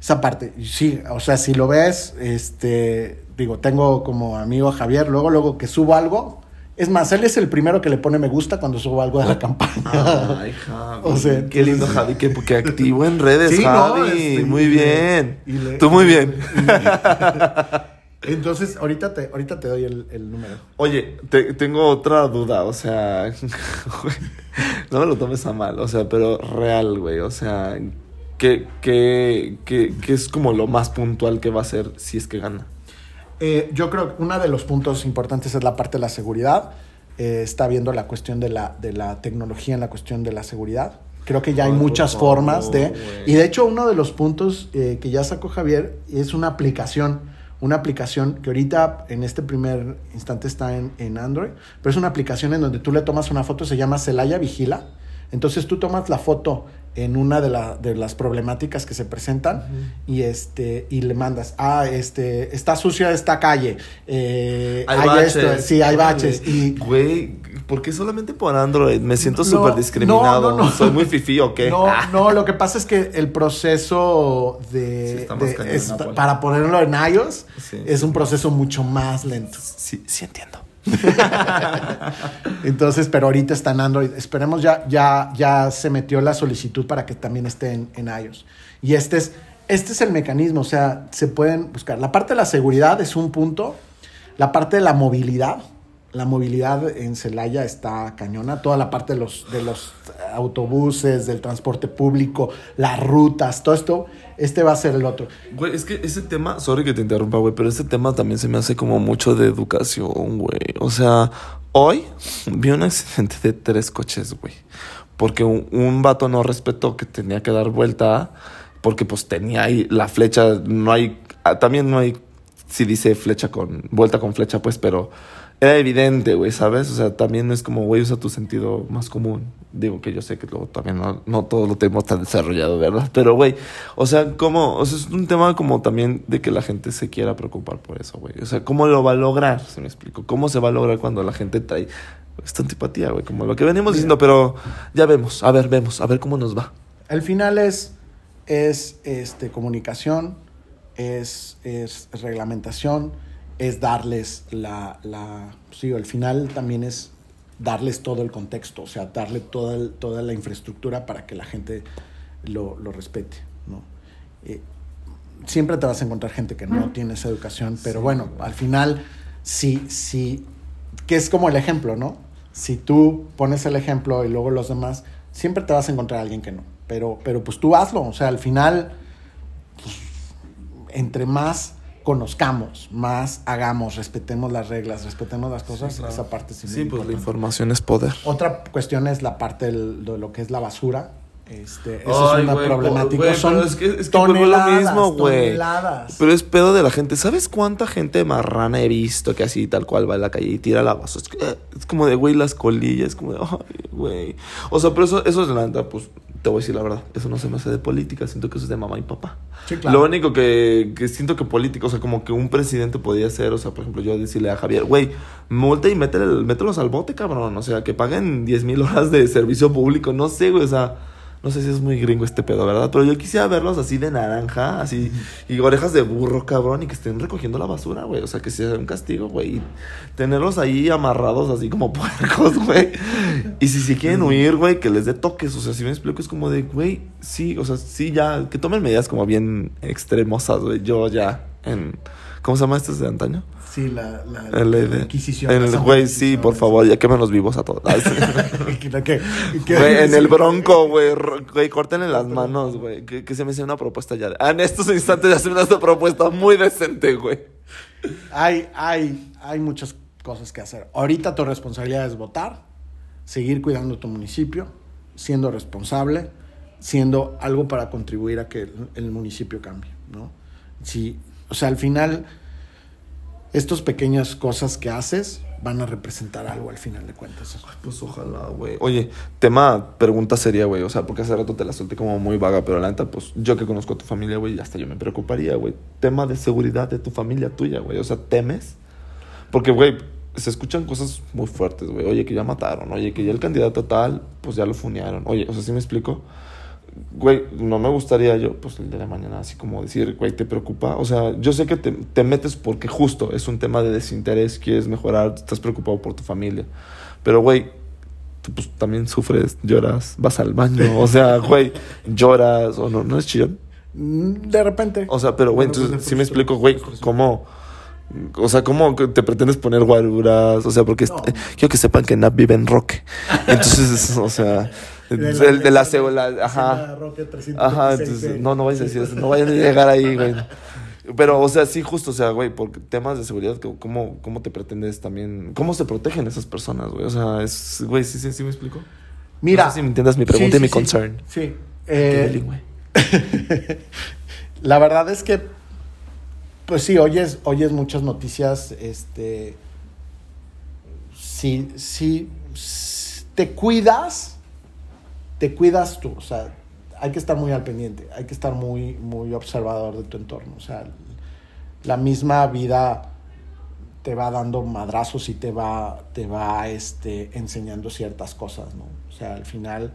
esa parte, sí, o sea, si lo ves, este, digo, tengo como amigo a Javier, luego, luego que subo algo. Es más, él es el primero que le pone me gusta cuando subo algo de la campaña. Ay, Javi. O sea, qué lindo Javi, que, que activo en redes, Sí, no, Javi. este, muy bien. le- Tú muy bien. Entonces, ahorita te, ahorita te doy el, el número. Oye, te- tengo otra duda, o sea, no me lo tomes a mal, o sea, pero real, güey, o sea, ¿qué, qué, qué, qué es como lo más puntual que va a ser si es que gana? Eh, yo creo que uno de los puntos importantes es la parte de la seguridad. Eh, está viendo la cuestión de la, de la tecnología en la cuestión de la seguridad. Creo que ya hay muchas formas de... Y de hecho uno de los puntos eh, que ya sacó Javier es una aplicación. Una aplicación que ahorita en este primer instante está en, en Android, pero es una aplicación en donde tú le tomas una foto, se llama Celaya Vigila. Entonces tú tomas la foto en una de, la- de las problemáticas que se presentan y este y le mandas ah este está sucia esta calle eh, hay, esto sí hay baches y Güey, ¿por qué solamente por Android? Me siento No, súper discriminado. no. ¿Soy muy fifí o qué? no Ah. no lo que pasa es que el proceso Sí, de, más de- es- para ponerlo en iOS Sí. es un proceso mucho más lento Sí, sí entiendo. Entonces, pero ahorita está en Android. Esperemos ya, ya, ya se metió la solicitud para que también esté en, en iOS. Y este es, este es el mecanismo, o sea, se pueden buscar. La parte de la seguridad es un punto. La parte de la movilidad. La movilidad en Celaya está cañona. Toda la parte de los, de los autobuses, del transporte público, las rutas, todo esto. Este va a ser el otro. Güey, es que ese tema, sorry que te interrumpa, güey, pero ese tema también se me hace como mucho de educación, güey. O sea, hoy vi un accidente de tres coches, güey. Porque un, un vato no respetó que tenía que dar vuelta porque pues tenía ahí la flecha, no hay, ah, también no hay, si dice flecha con, vuelta con flecha, pues, pero era evidente, güey, ¿sabes? O sea, también es como, güey, usa tu sentido más común. Digo que yo sé que luego también no, no todo lo tenemos tan desarrollado, ¿verdad? Pero, güey, o sea, como, o sea, es un tema como también de que la gente se quiera preocupar por eso, güey. O sea, ¿cómo lo va a lograr? Se me explico. ¿Cómo se va a lograr cuando la gente trae esta antipatía, güey? Como lo que venimos diciendo, pero ya vemos, a ver, vemos, a ver cómo nos va. Al final es, es este, comunicación, es, es reglamentación, es darles la, la... Sí, al final también es darles todo el contexto, o sea, darle toda, el- toda la infraestructura para que la gente lo, lo respete, ¿no? Eh, siempre te vas a encontrar gente que no tiene esa educación, pero bueno, al final, sí, sí, que es como el ejemplo, ¿no? Si tú pones el ejemplo y luego los demás, siempre te vas a encontrar a alguien que no. Pero, pero pues tú hazlo, o sea, al final, pues, entre más conozcamos, más hagamos, respetemos las reglas, respetemos las cosas, claro. esa parte sí, Sí, pues la información es poder. Otra cuestión es la parte del- de lo que es la basura. Este, eso Ay, es una problemática. Son es que, es que toneladas, mismo, güey. toneladas. Pero es pedo de la gente. ¿Sabes cuánta gente marrana he visto que así tal cual va en la calle y tira la basura? Es, que, eh, es como de, güey, las colillas, como de, güey. O sea, pero eso, eso es la neta, pues, te voy a decir la verdad. Eso no se me hace de política, siento que eso es de mamá y papá. Sí, claro. Lo único que, que siento que político, o sea, como que un presidente podría hacer, o sea, por ejemplo, yo decirle a Javier, güey, multa y métele, mételos al bote, cabrón. O sea, que paguen 10 mil horas de servicio público, no sé, güey, o sea. No sé si es muy gringo este pedo, ¿verdad? Pero yo quisiera verlos así de naranja, así, y orejas de burro, cabrón, y que estén recogiendo la basura, güey. O sea, que sea un castigo, güey. Y tenerlos ahí amarrados así como puercos, güey. Y si se quieren huir, güey, que les dé toques. O sea, si me explico, es como de, güey, sí, o sea, sí, ya, que tomen medidas como bien extremosas, güey. Yo ya, en. ¿Cómo se llama esto de antaño? Sí, la, la, la la. Inquisición. En el güey, sí, por favor, ya quémenos vivos a todos. Güey, en el bronco, güey. Güey, córtenle las manos, güey. Que, que se me hace una propuesta ya. Ah, en estos instantes ya se me una propuesta muy decente, güey. Hay, hay, hay muchas cosas que hacer. Ahorita tu responsabilidad es votar, seguir cuidando tu municipio, siendo responsable, siendo algo para contribuir a que el, el municipio cambie, ¿no? Si, o sea, al final, estas pequeñas cosas que haces van a representar algo al final de cuentas. Pues ojalá, güey. Oye, tema, pregunta seria, güey. O sea, porque hace rato te la solté como muy vaga, pero la neta, pues yo que conozco a tu familia, güey, hasta yo me preocuparía, güey. Tema de seguridad de tu familia tuya, güey. O sea, ¿temes? Porque, güey, se escuchan cosas muy fuertes, güey. Oye, que ya mataron. Oye, que ya el candidato tal, pues ya lo funearon. Oye, o sea, ¿sí me explico? Güey, no me gustaría yo, pues el de la mañana, así como decir, güey, ¿te preocupa? O sea, yo sé que te, te metes porque justo es un tema de desinterés, quieres mejorar, estás preocupado por tu familia. Pero, güey, tú pues también sufres, lloras, vas al baño, o sea, güey, lloras, o no, no es chillón. De repente. O sea, pero, güey, pues, entonces, sí me explico, güey, cómo... O sea, ¿cómo te pretendes poner guaruras? O sea, porque No. est- quiero que sepan que Nap vive en Roque. Entonces, o sea, De el de la de la ajá. Roque 326, Ajá, entonces, no, no vayas a decir eso, no vayan a llegar ahí, güey. Pero, o sea, sí, justo, o sea, güey, por temas de seguridad, ¿cómo, cómo te pretendes también? ¿Cómo se protegen esas personas, güey? O sea, es, güey, sí, sí, sí me explico. Mira. No sé si me entiendas mi pregunta Sí, y mi sí, sí. concern. Sí. Qué Eh, bilingüe. La verdad es que, pues sí, oyes, oyes muchas noticias, este, sí, sí, te cuidas, te cuidas tú, o sea, hay que estar muy al pendiente, hay que estar muy, muy observador de tu entorno, o sea, la misma vida te va dando madrazos y te va, te va este, enseñando ciertas cosas, ¿no? O sea, al final,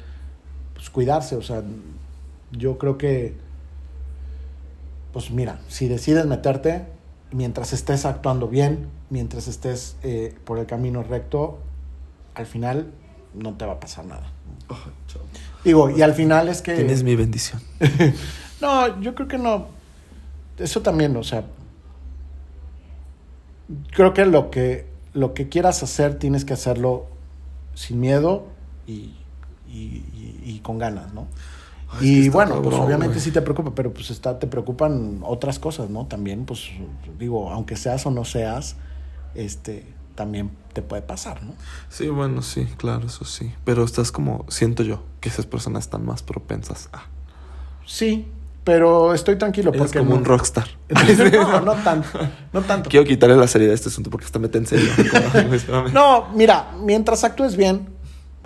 pues cuidarse, o sea, yo creo que, pues mira, si decides meterte, mientras estés actuando bien, mientras estés eh, por el camino recto, al final no te va a pasar nada. Digo, y al final es que... Tienes mi bendición. no, yo creo que no. Eso también, o sea, creo que lo que, lo que quieras hacer tienes que hacerlo sin miedo y, y, y, con ganas, ¿no? Y bueno, pues obviamente sí te preocupa, pero pues está, te preocupan otras cosas, ¿no? También, pues digo, aunque seas o no seas, este, también te puede pasar, ¿no? Sí, bueno, sí, claro, eso sí. Pero estás como, siento yo, que esas personas están más propensas a. Sí, pero estoy tranquilo porque. Es como un rockstar. no, no tanto. No tanto. Quiero quitarle la seriedad a este asunto porque está mete en serio. no, mira, mientras actúes bien,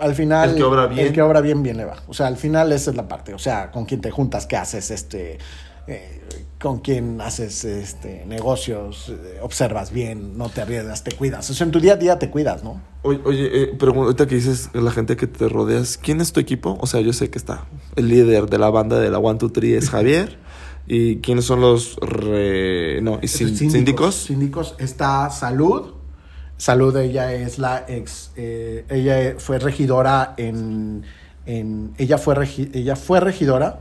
al final. El que obra bien. El que obra bien, bien le va. O sea, al final esa es la parte. O sea, con quién te juntas, qué haces, este. Eh, con quién haces este, negocios, eh, observas bien, no te arriesgas, te cuidas. O sea, en tu día a día te cuidas, ¿no? Oye, oye eh, pero ahorita que dices la gente que te rodeas, ¿quién es tu equipo? O sea, yo sé que está el líder de la banda de la One Two Three es Javier. ¿Y quiénes son los no, y síndicos? Síndicos está Salud. Salud, ella es la ex. Eh, ella fue regidora en. en ella, fue ella fue regidora.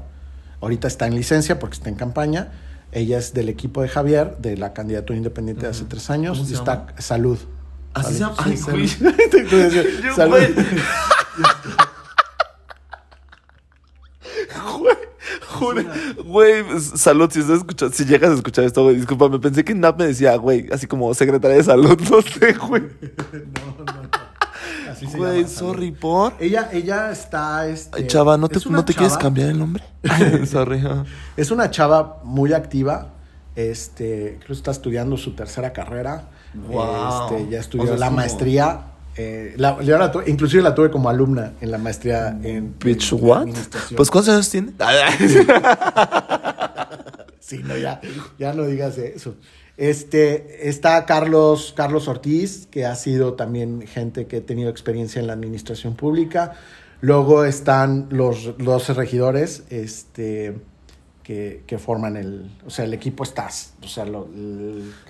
Ahorita está en licencia porque está en campaña ella es del equipo de Javier, de la candidatura independiente de hace tres años. y está Salud. ¿Así se llama? Ay, güey. Salud. Güey, güey, salud, si estás escuchando, si llegas a escuchar esto, güey, discúlpame, pensé que Nap me decía, güey, así como secretaria de salud, no sé, güey. no, no, no. Güey, sorry, por. Ella, ella está. Este, chava, ¿no te, ¿no te quieres cambiar el nombre? sorry. Es una chava muy activa. Este, creo que está estudiando su tercera carrera. Este, ya estudió la maestría. Eh, la, inclusive la tuve como alumna en la maestría en. Bitch, what? Pues ¿cuántos años tiene? sí, no, ya, ya no digas eso. Este, está Carlos, Carlos Ortiz, que ha sido también gente que ha tenido experiencia en la administración pública. Luego están los 12 regidores, este, que, que, forman el, o sea, el equipo estás, o sea, el,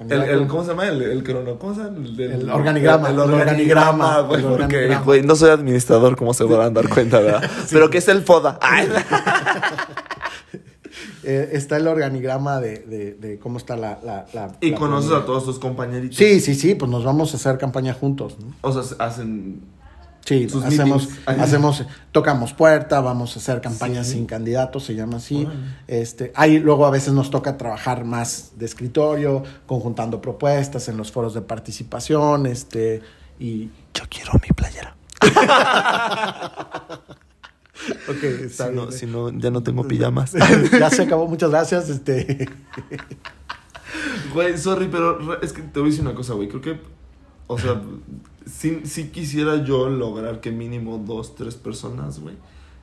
el, ¿cómo se llama? El, el ¿cómo se llama? El, organigrama. El, organigrama, güey, porque, güey, no soy administrador, como se podrán dar cuenta, ¿verdad? Pero que es el FODA. Eh, está el organigrama de, de, cómo está la... la, y conoces a todos tus compañeritos. Sí, sí, sí, pues nos vamos a hacer campaña juntos. O sea, hacen... Sí, hacemos, hacemos, tocamos puerta, vamos a hacer campañas sin candidatos, se llama así. Este, ahí luego a veces nos toca trabajar más de escritorio, conjuntando propuestas en los foros de participación, este, y yo quiero mi playera. ok, está si No, si no, ya no tengo pijamas. ya se acabó, muchas gracias. Este. Güey, sorry, pero es que te voy a decir una cosa, güey. Creo que, o sea, sí, quisiera yo lograr que mínimo dos, tres personas, güey,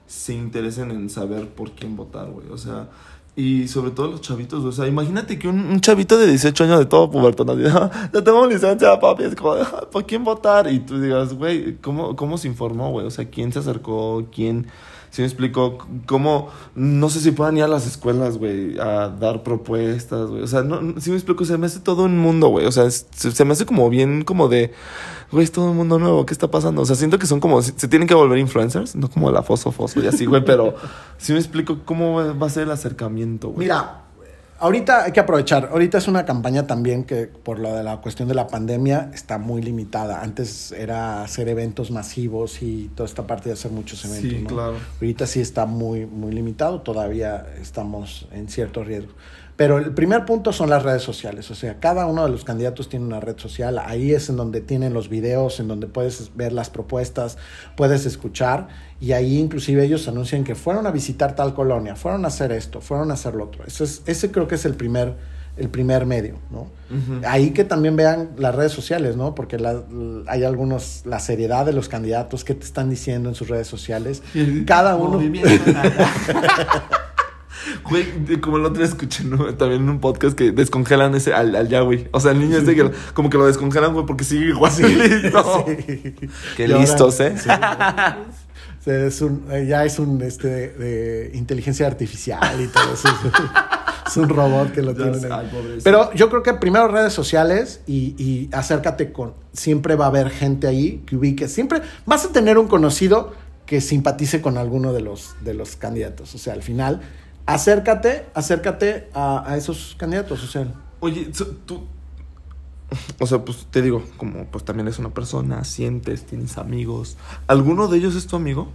se interesen en saber por quién votar, güey. O sea, y sobre todo los chavitos, o sea, imagínate que un, chavito de 18 años de todo puberto, no diga, ya tengo licencia, papi, es como, ¿por quién votar? Y tú digas, güey, ¿cómo, ¿cómo se informó, güey? O sea, ¿quién se acercó? ¿Quién si me explico? ¿Cómo? No sé si puedan ir a las escuelas, güey, a dar propuestas, güey. O sea, no, si me explico, se me hace todo un mundo, güey. O sea, se, me hace como bien, como de, güey, es todo un mundo nuevo, ¿qué está pasando? O sea, siento que son como, se, tienen que volver influencers, no como la foso foso y así, güey, pero si me explico, ¿cómo va a ser el acercamiento, güey? Mira, ahorita hay que aprovechar. Ahorita es una campaña también que por lo de la cuestión de la pandemia está muy limitada. Antes era hacer eventos masivos y toda esta parte de hacer muchos eventos. Sí, claro. Ahorita sí está muy, muy limitado. Todavía estamos en cierto riesgo. Pero el primer punto son las redes sociales, o sea, cada uno de los candidatos tiene una red social, ahí es en donde tienen los videos, en donde puedes ver las propuestas, puedes escuchar y ahí inclusive ellos anuncian que fueron a visitar tal colonia, fueron a hacer esto, fueron a hacer lo otro. Ese, es, ese creo que es el primer el primer medio, ¿no? Ujú. Ahí que también vean las redes sociales, ¿no? Porque la- hay algunos, la seriedad de los candidatos, qué te están diciendo en sus redes sociales. Cada uno... Güey, de- como el otro día escuché ¿no? también en un podcast que descongelan ese al, al Yahweh. O sea, el niño este que como que lo descongelan, güey, porque sigue igual. Sí. Qué Y ahora- listos, ¿eh? sí. O sea, es un, eh, ya es un este de inteligencia artificial y todo eso. Es un robot que lo pobrecito. Pero yo creo que primero redes sociales y, y acércate con. Siempre va a haber gente ahí que ubique. Siempre vas a tener un conocido que simpatice con alguno de los, de los candidatos. O sea, al final, acércate, acércate a, a esos candidatos. O sea, Oye, tú. O sea, pues te digo, como pues también es una persona, sientes, tienes amigos. ¿Alguno de ellos es tu amigo?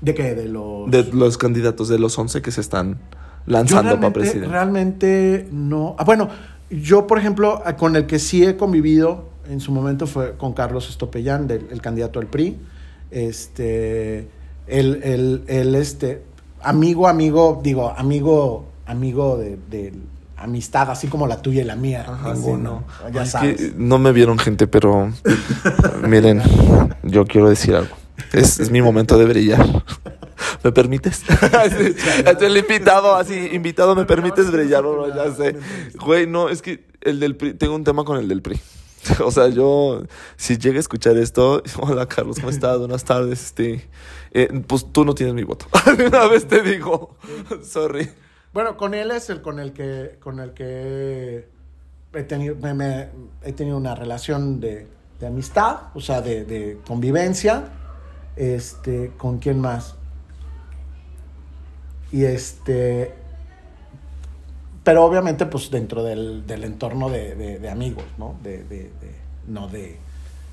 ¿de qué? De los. De los candidatos de los 11 que se están lanzando para presidente. realmente no. Ah, bueno, yo, por ejemplo, con el que sí he convivido en su momento fue con Carlos Estopellán, del, el candidato al PRI. Este. El, el, el, este. Amigo, amigo, digo, amigo, amigo de, de amistad, así como la tuya y la mía. Ajá, ninguno. no. Ya Es sabes. que no me vieron gente, pero miren, yo quiero decir algo. Es, es mi momento de brillar. ¿Me permites? El invitado, así, invitado, ¿me permites brillar? bro? ya sé. Güey, no, es que el del PRI, tengo un tema con el del PRI. O sea, yo, si llega a escuchar esto, hola Carlos, ¿cómo estás? Buenas tardes, este, eh, pues tú no tienes mi voto. Una vez te digo, sorry. Bueno, con él es el con el que con el que he tenido, he tenido una relación de, de amistad, o sea, de, de convivencia. Este, ¿con quién más? Y este. Pero obviamente, pues dentro del, del entorno de, de- amigos, ¿no? De- no de.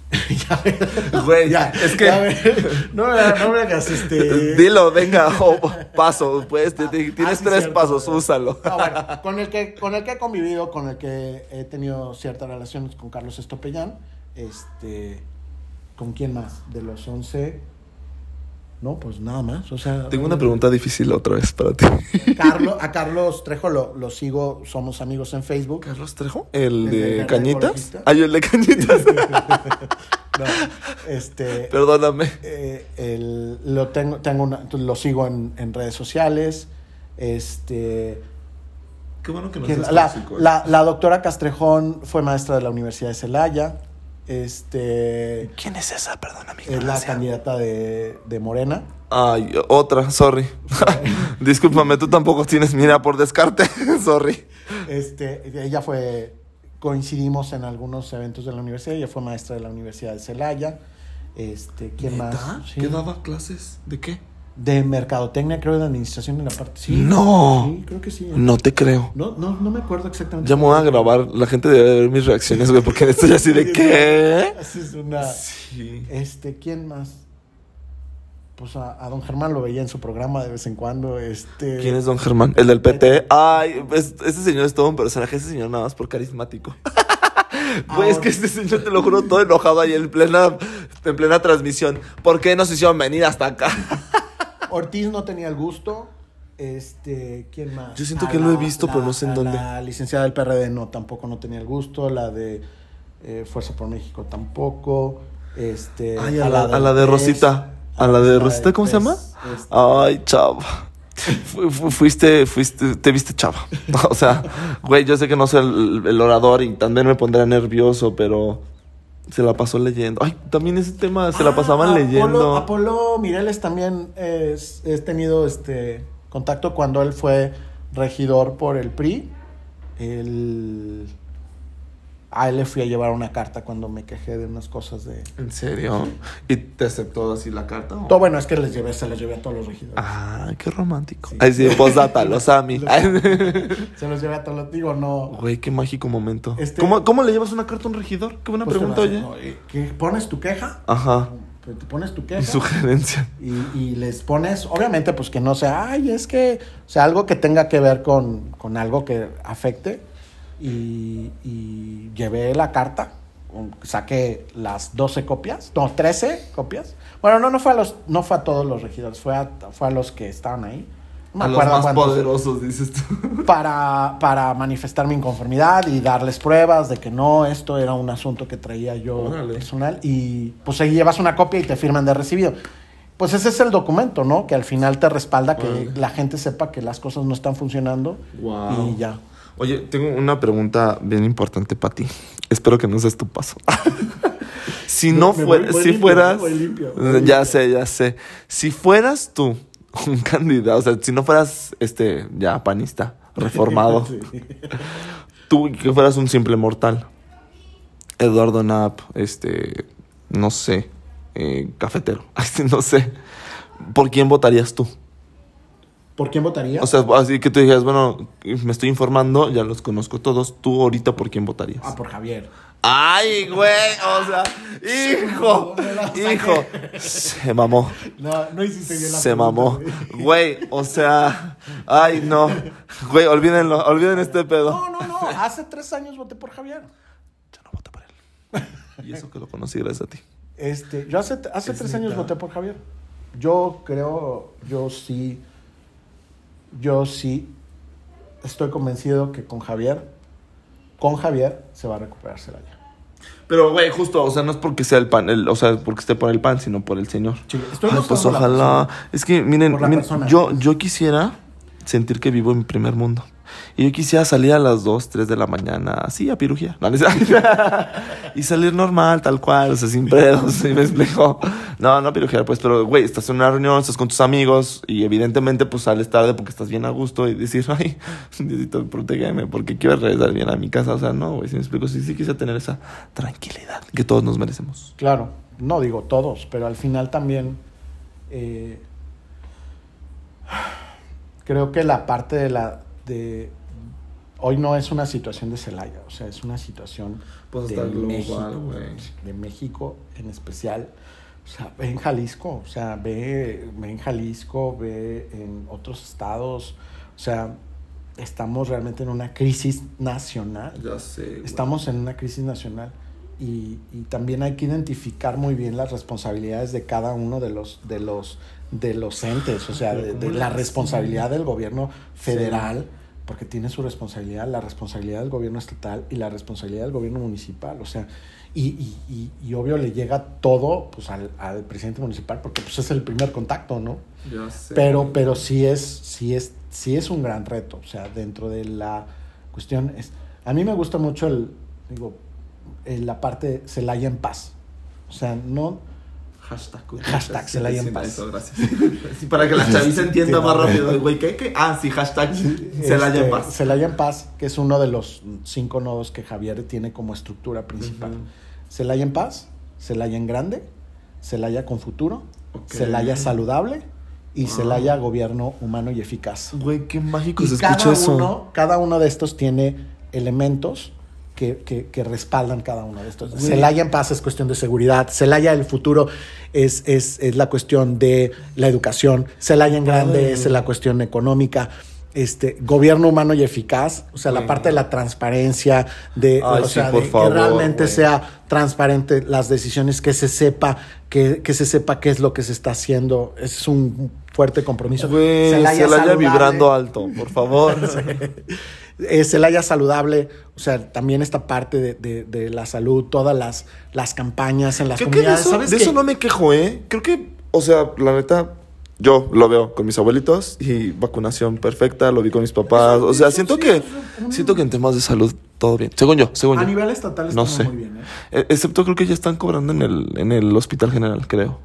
ya. Güey, Ya, es que- ya no, me- no me hagas este. Dilo, venga, o paso, pues, te- Ah, tienes sí, tres cierto. pasos, úsalo. No, bueno, con el que con el que he convivido, con el que he tenido ciertas relaciones con Carlos Estopellán, este ¿con quién más? De los 11 no, pues nada más, o sea, Tengo una pregunta difícil otra vez para ti. Carlos, a Carlos Trejo lo, lo sigo, somos amigos en Facebook. ¿Carlos Trejo? ¿El ¿El de de Cañitas? Ah, yo el de Cañitas. No, este Perdóname. eh, el- lo tengo, tengo una- lo sigo en, en redes sociales. Este Qué bueno que no Que seas la, ¿eh? la- la doctora Castrejón fue maestra de la Universidad de Celaya. Este ¿Quién es esa? Perdóname. es la candidata de, de Morena. Ay, otra, sorry. Discúlpame, tú tampoco tienes mira por descarte. sorry. Este, ella fue, coincidimos en algunos eventos de la universidad. Ella fue maestra de la Universidad de Celaya. Este, ¿quién ¿Neta? más? Sí. ¿Qué daba clases? ¿De qué? De mercadotecnia, creo, de administración en la parte. Sí. No. Sí, creo que sí. No te creo. No, no, no me acuerdo exactamente. Ya me voy a grabar. La gente debe ver mis reacciones, güey, porque estoy así de qué. Así es una. Sí. Este, ¿quién más? Pues a, a don Germán lo veía en su programa de vez en cuando. Este. ¿Quién es don Germán? El del PT. Ay, es- ese señor es todo un personaje. Ese señor nada más por carismático. Güey, es que este señor, te lo juro, todo enojado ahí en plena, en plena transmisión. ¿Por qué nos hicieron venir hasta acá? Ortiz no tenía el gusto. Este, ¿quién más? Yo siento A que lo he visto, pero no sé en dónde. La licenciada del PRD no, tampoco no tenía el gusto. La de eh, Fuerza por México tampoco. Este, Ay, a la, a la de Rosita. A la de Rosita, ¿cómo se llama? Este, Ay, chava. Fu- fu- Fuiste, fuiste, te viste chava. O sea, güey, yo sé que no soy el, el orador y también me pondrá nervioso, pero se la pasó leyendo. Ay, también ese tema se la Ah, pasaban Apolo- leyendo. Apolo Mireles también es- he tenido este contacto cuando él fue regidor por el PRI. Él, a él le fui a llevar una carta cuando me quejé de unas cosas de... ¿En serio? ¿Y te aceptó así la carta? o? Todo, bueno, es que les llevé, se les llevé a todos los regidores. Ay, qué romántico. Sí. Ay, sí, postdata, los Ami. Se los llevé a todos los... Digo, no... Güey, qué mágico momento. Este- ¿Cómo, ¿Cómo le llevas una carta a un regidor? Qué buena pues, pregunta, oye. no, pones tu queja, Ajá. pues, te pones tu queja. Sugerencia. Y, y les pones, obviamente, pues que no sea, ay, es que, o sea, algo que tenga que ver con, con algo que afecte. Y, y llevé la carta, um, saqué las 12 copias, no, 13 copias. Bueno, no, no fue a, los, no fue a todos los regidores, fue a, fue a los que estaban ahí. no a los más poderosos, dices tú. para, para manifestar mi inconformidad y darles pruebas de que no, esto era un asunto que traía yo Órale. personal y pues ahí llevas una copia y te firman de recibido. Pues ese es el documento, ¿no? Que al final te respalda que la gente sepa que las cosas no están funcionando Guau. y ya. Oye, tengo una pregunta bien importante para ti. Espero que no seas tu paso. si no Me fuera, si limpio, fueras, limpio, ya sé, ya sé. Si fueras tú un candidato, o sea, si no fueras este ya panista, reformado, Sí. tú que fueras un simple mortal, Eduardo Knapp, este, no sé, eh, cafetero, no sé, ¿por quién votarías tú? ¿Por quién votaría? O sea, así que tú dijeras, bueno, me estoy informando, ya los conozco todos. ¿Tú ahorita por quién votarías? ah, por Javier. ¡Ay, güey! O sea, hijo, hijo. Se mamó. No, no hiciste bien la Se pregunta, mamó. güey. O sea, ay, no. Güey, olvídenlo, olviden este pedo. No, no, no. Hace tres años voté por Javier. Yo no voté por él. Y eso que lo conocí gracias a ti. Este, yo hace, hace Es tres años voté por Javier. Yo creo, yo sí, yo sí estoy convencido que con Javier, con Javier se va a recuperar Celaya. Pero, güey, justo, o sea, no es porque sea el pan, el- o sea, porque esté por el pan, sino por el señor. Sí, estoy Ay, pues ojalá. Es que, miren, yo, yo quisiera sentir que vivo en mi primer mundo. Y yo quisiera salir a las 2, 3 de la mañana, así a pirugia. No, y salir normal, tal cual, o sea, sin pedos, ¿sí me explico? No, no pirujear, pues, pero, güey, estás en una reunión, estás con tus amigos y evidentemente, pues, sales tarde porque estás bien a gusto y decir, ay, Diosito, protégeme porque quiero regresar bien a mi casa. O sea, no, güey, si me explico, sí, sí quisiera tener esa tranquilidad que todos nos merecemos. Claro, no digo todos, pero al final también eh, creo que la parte de la de hoy no es una situación de Celaya, o sea, es una situación Pues de global, México, de México en especial. O sea, ve en Jalisco, o sea, ve, ve en Jalisco, ve en otros estados, o sea, estamos realmente en una crisis nacional. Ya sé. Estamos en una crisis nacional y, y también hay que identificar muy bien las responsabilidades de cada uno de los de los de los entes, o sea, de, ¿cómo de le la responsabilidad del gobierno federal, porque tiene su responsabilidad, la responsabilidad del gobierno estatal y la responsabilidad del gobierno municipal, o sea, y, y, y, y obvio le llega todo pues al, al presidente municipal porque pues es el primer contacto, ¿no? Ya sé. Pero, pero sí es, sí es, sí es un gran reto. O sea, dentro de la cuestión es. A mí me gusta mucho el, digo, eh, la parte Celaya en paz. O sea, no. Hashtag. Hashtag, Celaya en paz. Eso, gracias. Para que la chaviza entienda más rápido. Güey, ¿qué, qué? Ah, sí, hashtag Celaya en este, paz. Celaya en paz, que es uno de los cinco nodos que Javier tiene como estructura principal. Ujú. Celaya en paz, Celaya en grande, Celaya con futuro, Ok. Celaya saludable y Wow. Celaya gobierno humano y eficaz. Güey, qué mágico Y se cada escucha eso. uno, cada uno de estos tiene elementos que, que- que respaldan cada uno de estos. Celaya en paz es cuestión de seguridad. Celaya el futuro es, es, es la cuestión de la educación. Celaya en grande Ay. es la cuestión económica. Este, gobierno humano y eficaz, o sea, la parte de la transparencia, de, Ay, o sí, sea, por de favor, que realmente güey. sea transparente las decisiones, que se sepa, que, que se sepa qué es lo que se está haciendo. Es un fuerte compromiso. Güey, Celaya Celaya saludable. vibrando alto, por favor. eh, Celaya saludable, o sea, también esta parte de, de- de la salud, todas las, las campañas en las Creo que de comunidades. eso, ¿Sabes de eso no me quejo, ¿eh? Creo que, o sea, la neta, yo lo veo con mis abuelitos y vacunación perfecta, lo vi con mis papás. O sea, siento que, siento que en temas de salud todo bien. Según yo, según A yo. nivel estatal No sé. muy bien, ¿eh? Eh, Excepto creo que ya están cobrando en el, en el hospital general, creo.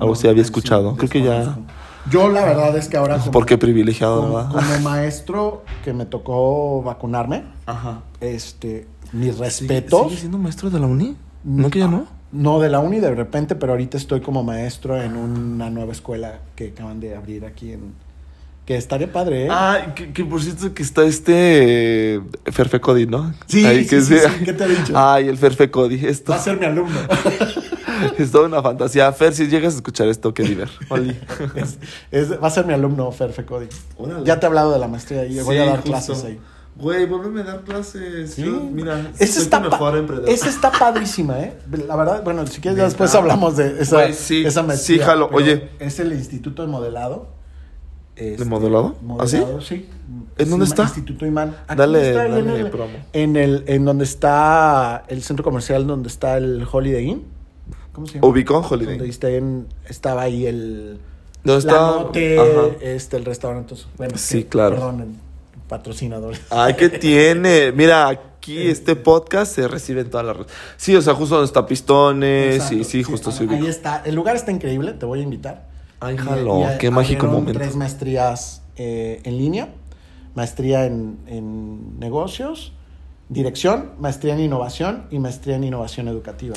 Algo No, así había sí, escuchado. creo que ya. Yo la verdad es que ahora como, Porque privilegiado, como, ¿verdad? como maestro que me tocó vacunarme, Ajá. este, mis ¿Sigue, respetos. sigue siendo maestro de la uni? ¿No que ya no? No de la uni de repente, pero ahorita estoy como maestro en una nueva escuela que acaban de abrir aquí en... Que estaría padre, ¿eh? Ah, que, que por cierto que está este eh, Ferfe Cody, ¿no? Sí, Ahí sí, que sí, sí, ¿qué te ha dicho? Ay, el Ferfe Cody. Esto Va a ser mi alumno. es toda una fantasía. Fer, si llegas a escuchar esto, qué diver. Oli. Es- es- va a ser mi alumno, Ferfe Cody. Órale. Ya te he hablado de la maestría y voy a dar justo. clases ahí. Güey, vuélveme a dar clases. Sí. Yo, mira, Esa está, mejor emprendedor. esa está padrísima, ¿eh? La verdad, bueno, si quieres ya después hablamos de esa, Güey, sí, esa maestría. sí, jalo. Oye. Es el Instituto de Modelado este, modelado? ¿Ah, sí? modelado, sí. ¿En dónde está? Instituto Imán. Aquí Dale, está, dale en el, promo. En, el, en donde está el centro comercial, donde está el Holiday Inn. ¿Cómo se llama? Ubicó Donde Holiday. está en- estaba ahí el... ¿Dónde La está? Note, este, el restaurante. Bueno, Sí, que, claro. Perdón, el patrocinador. Ay, ¿qué tiene? Mira, aquí este podcast se recibe en todas las redes. Sí, o sea, justo donde está Pistones. Exacto, Sí, sí, justo ubica. Ahí está. El lugar está increíble, te voy a invitar. Ay, jalo, y qué mágico momento. tres maestrías eh, en línea. Maestría en, en negocios, dirección, maestría en innovación y maestría en innovación educativa.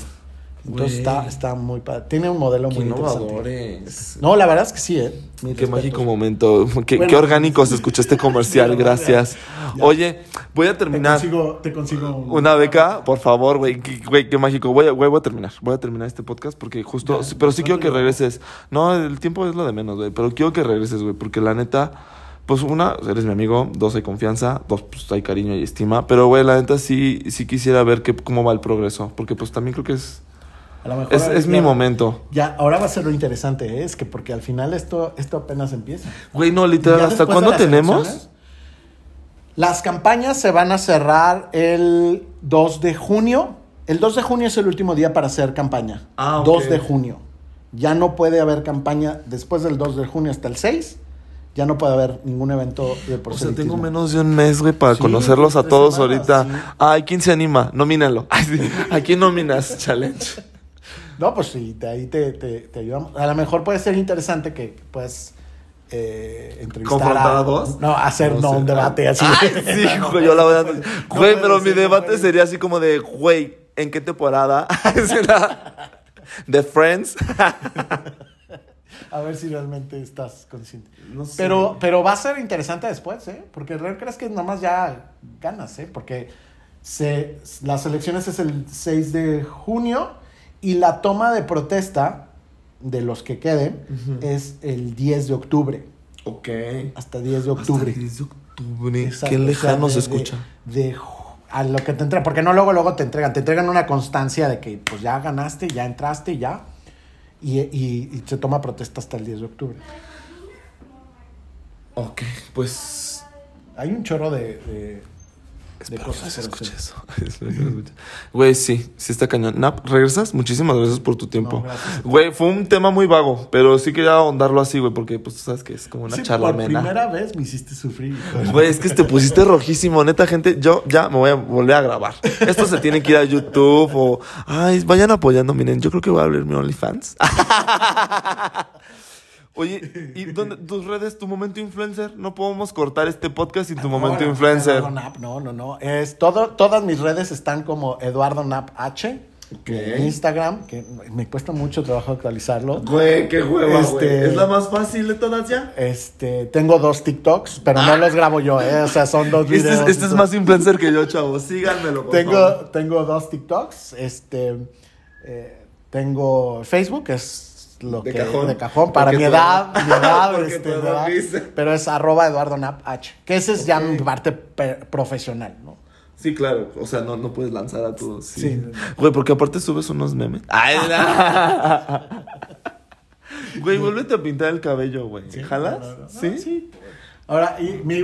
Entonces está, está muy padre. Tiene un modelo Qué muy innovadores. No, la verdad es que sí, ¿eh? Qué mágico momento. Qué, Bueno. qué orgánico se escuchó este comercial. Gracias. ya. Oye, voy a Te terminar. consigo, te consigo un- Una beca, por favor, güey. Qué, güey, qué mágico. Voy a, güey, voy a terminar. Voy a terminar este podcast porque justo. Ya, pero sí quiero que ¿cuánto regreses. No, el tiempo es lo de menos, güey. Pero quiero que regreses, güey. Porque la neta, pues una, eres mi amigo. Dos, hay confianza. Dos, pues hay cariño y estima. Pero, güey, la neta sí, sí quisiera ver que, cómo va el progreso. Porque, pues también creo que es. A lo mejor Es, es ya- mi momento. Ya, ahora va a ser lo interesante, ¿eh? es que porque al final esto, esto apenas empieza. Güey, no, literal, ¿hasta cuándo tenemos? Las campañas se van a cerrar el 2 de junio. El 2 de junio es el último día para hacer campaña. Ah, ok. 2 de junio. Ya no puede haber campaña después del 2 de junio hasta el 6. Ya no puede haber ningún evento de O sea, tengo menos de un mes, güey, para Sí, conocerlos a todos semanas, ahorita. sí. Ay, ¿quién se anima? Nomínalo. Ay, sí. ¿A quién nominas? Challenge. No, pues sí, te- ahí te, te, te ayudamos. A lo mejor puede ser interesante que puedas eh, entrevistar ¿Confrontar a, a dos? No, hacer no, sé. un debate así. Ay, sí, güey, yo la voy a... No Güey, pero mi debate sería así como de, güey, ¿en qué temporada? ¿Será de Friends? A ver si realmente estás consciente. No sé. Pero, pero va a ser interesante después, ¿eh? Porque ¿real crees que nada más ya ganas, ¿eh? Porque se, las elecciones es el 6 de junio y la toma de protesta de los que queden es el 10 de octubre. Ok. Hasta 10 de Hasta octubre. 10 de octubre. Exacto, Qué o sea, lejano de- se escucha. De, a lo que te entregan, porque no luego luego te entregan, te entregan una constancia de que pues ya ganaste, ya entraste, ya. Y, y- y se toma protesta hasta el 10 de octubre. Ok, pues... Hay un chorro de Espero que cosas. se escuche eso. Espero que no se escuche. Güey, sí, sí está cañón. Nap, ¿regresas? Muchísimas gracias por tu tiempo. No. Güey, fue un tema muy vago, pero sí quería ahondarlo así, güey, porque pues tú sabes que es como una Sí, charla por primera vez me hiciste sufrir. Güey, es que te pusiste rojísimo, neta, gente. Yo ya me voy a volver a grabar. Esto se tiene que ir a YouTube o. Ay, vayan apoyando. Miren, yo creo que voy a abrir mi OnlyFans. Oye, ¿y dónde, tus redes, tu momento influencer? No podemos cortar este podcast sin tu momento Ahora, influencer. Eduardo Nap, no, no, no. Es todo, todas mis redes están como Eduardo Nap H. Ok. Instagram, que me cuesta mucho trabajo actualizarlo. Güey, qué hueva, Este- güey. Es la más fácil de todas ya. Este, tengo dos TikToks, pero no los grabo yo, ¿eh? O sea, son dos Este videos. es, este es más influencer que yo, chavos. Síganmelo, por tengo, favor. tengo dos TikToks. Este, eh, tengo Facebook, es lo De que cajón. de cajón para mi edad, mi edad, porque este, mi edad dice. pero es arroba Eduardo Nap H, que ese es ya mi parte profesional, ¿no? Sí, claro. O sea, no, no puedes lanzar a todos. Sí. Sí. Güey, porque aparte subes unos memes. Ay. Güey, vuélvete a pintar el cabello, güey. ¿Jalas? No, no, no. ¿Sí? No, sí. Ahora, y mi,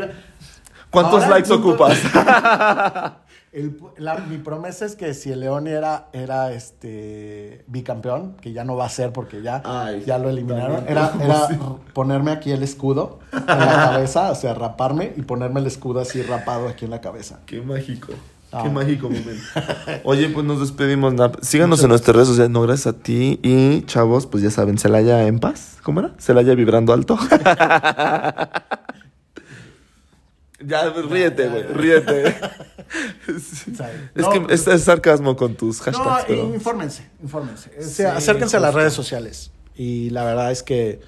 ¿Cuántos Ahora likes punto- ocupas? el- la- mi promesa es que si el León era, era este bicampeón, que ya no va a ser porque ya, Ay, ya lo eliminaron, era, era Sí. ponerme aquí el escudo en la cabeza, o sea, raparme y ponerme el escudo así rapado aquí en la cabeza. Qué mágico. Ah. Qué mágico momento. Oye, pues nos despedimos. Síganos en nuestras redes sociales. No, gracias a ti. Y chavos, pues ya saben, Celaya en paz. ¿Cómo era? Celaya vibrando alto. ya, pues, ríete, güey. Ríete. Es No, que es, es sarcasmo con tus No, hashtags, pero... infórmense, infórmense. O Sí, sea, acérquense a las redes sociales. Y la verdad es que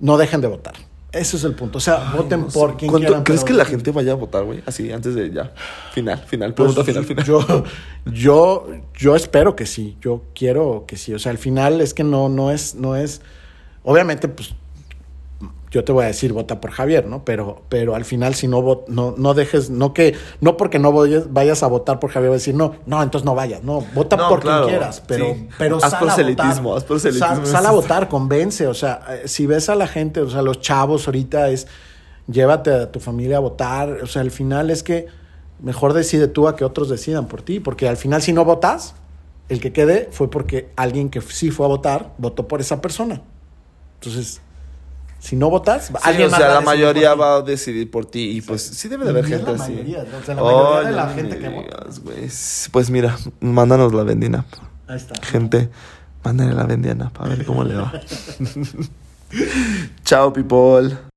no dejen de votar. Ese es el punto. O sea, voten No sé. por quien ¿Cuánto- quieran. ¿Crees que la gente vaya a votar, güey? Así, antes de ya. Final, final. Pues, Pregunta final, final. Yo, yo, yo espero que sí. Yo quiero que sí. O sea, al final es que no, no es, no es. Obviamente, pues yo te voy a decir vota por Javier, ¿no? Pero, pero al final si no, no, no dejes, no que, no porque no vayas, vayas a votar por Javier, voy a decir, no, no, entonces no vayas, no, vota No, por claro, quien quieras, pero, sí. pero Haz sal a proselitismo, votar. haz proselitismo. Sal, sal a votar, convence, o sea, eh, si ves a la gente, o sea, los chavos ahorita es, llévate a tu familia a votar, o sea, al final es que mejor decide tú a que otros decidan por ti, porque al final si no votas, el que quede fue porque alguien que sí fue a votar votó por esa persona. Entonces, si no votas, Sí, alguien o más sea, va a la decidir mayoría va a decidir por ti y pues sí debe de haber gente la así. mayoría, o sea, la mayoría de la no gente me que vota. digas. Pues mira, mándanos la vendina. Ahí está. Gente, mándenle la vendina para ver cómo le va. Chao, people.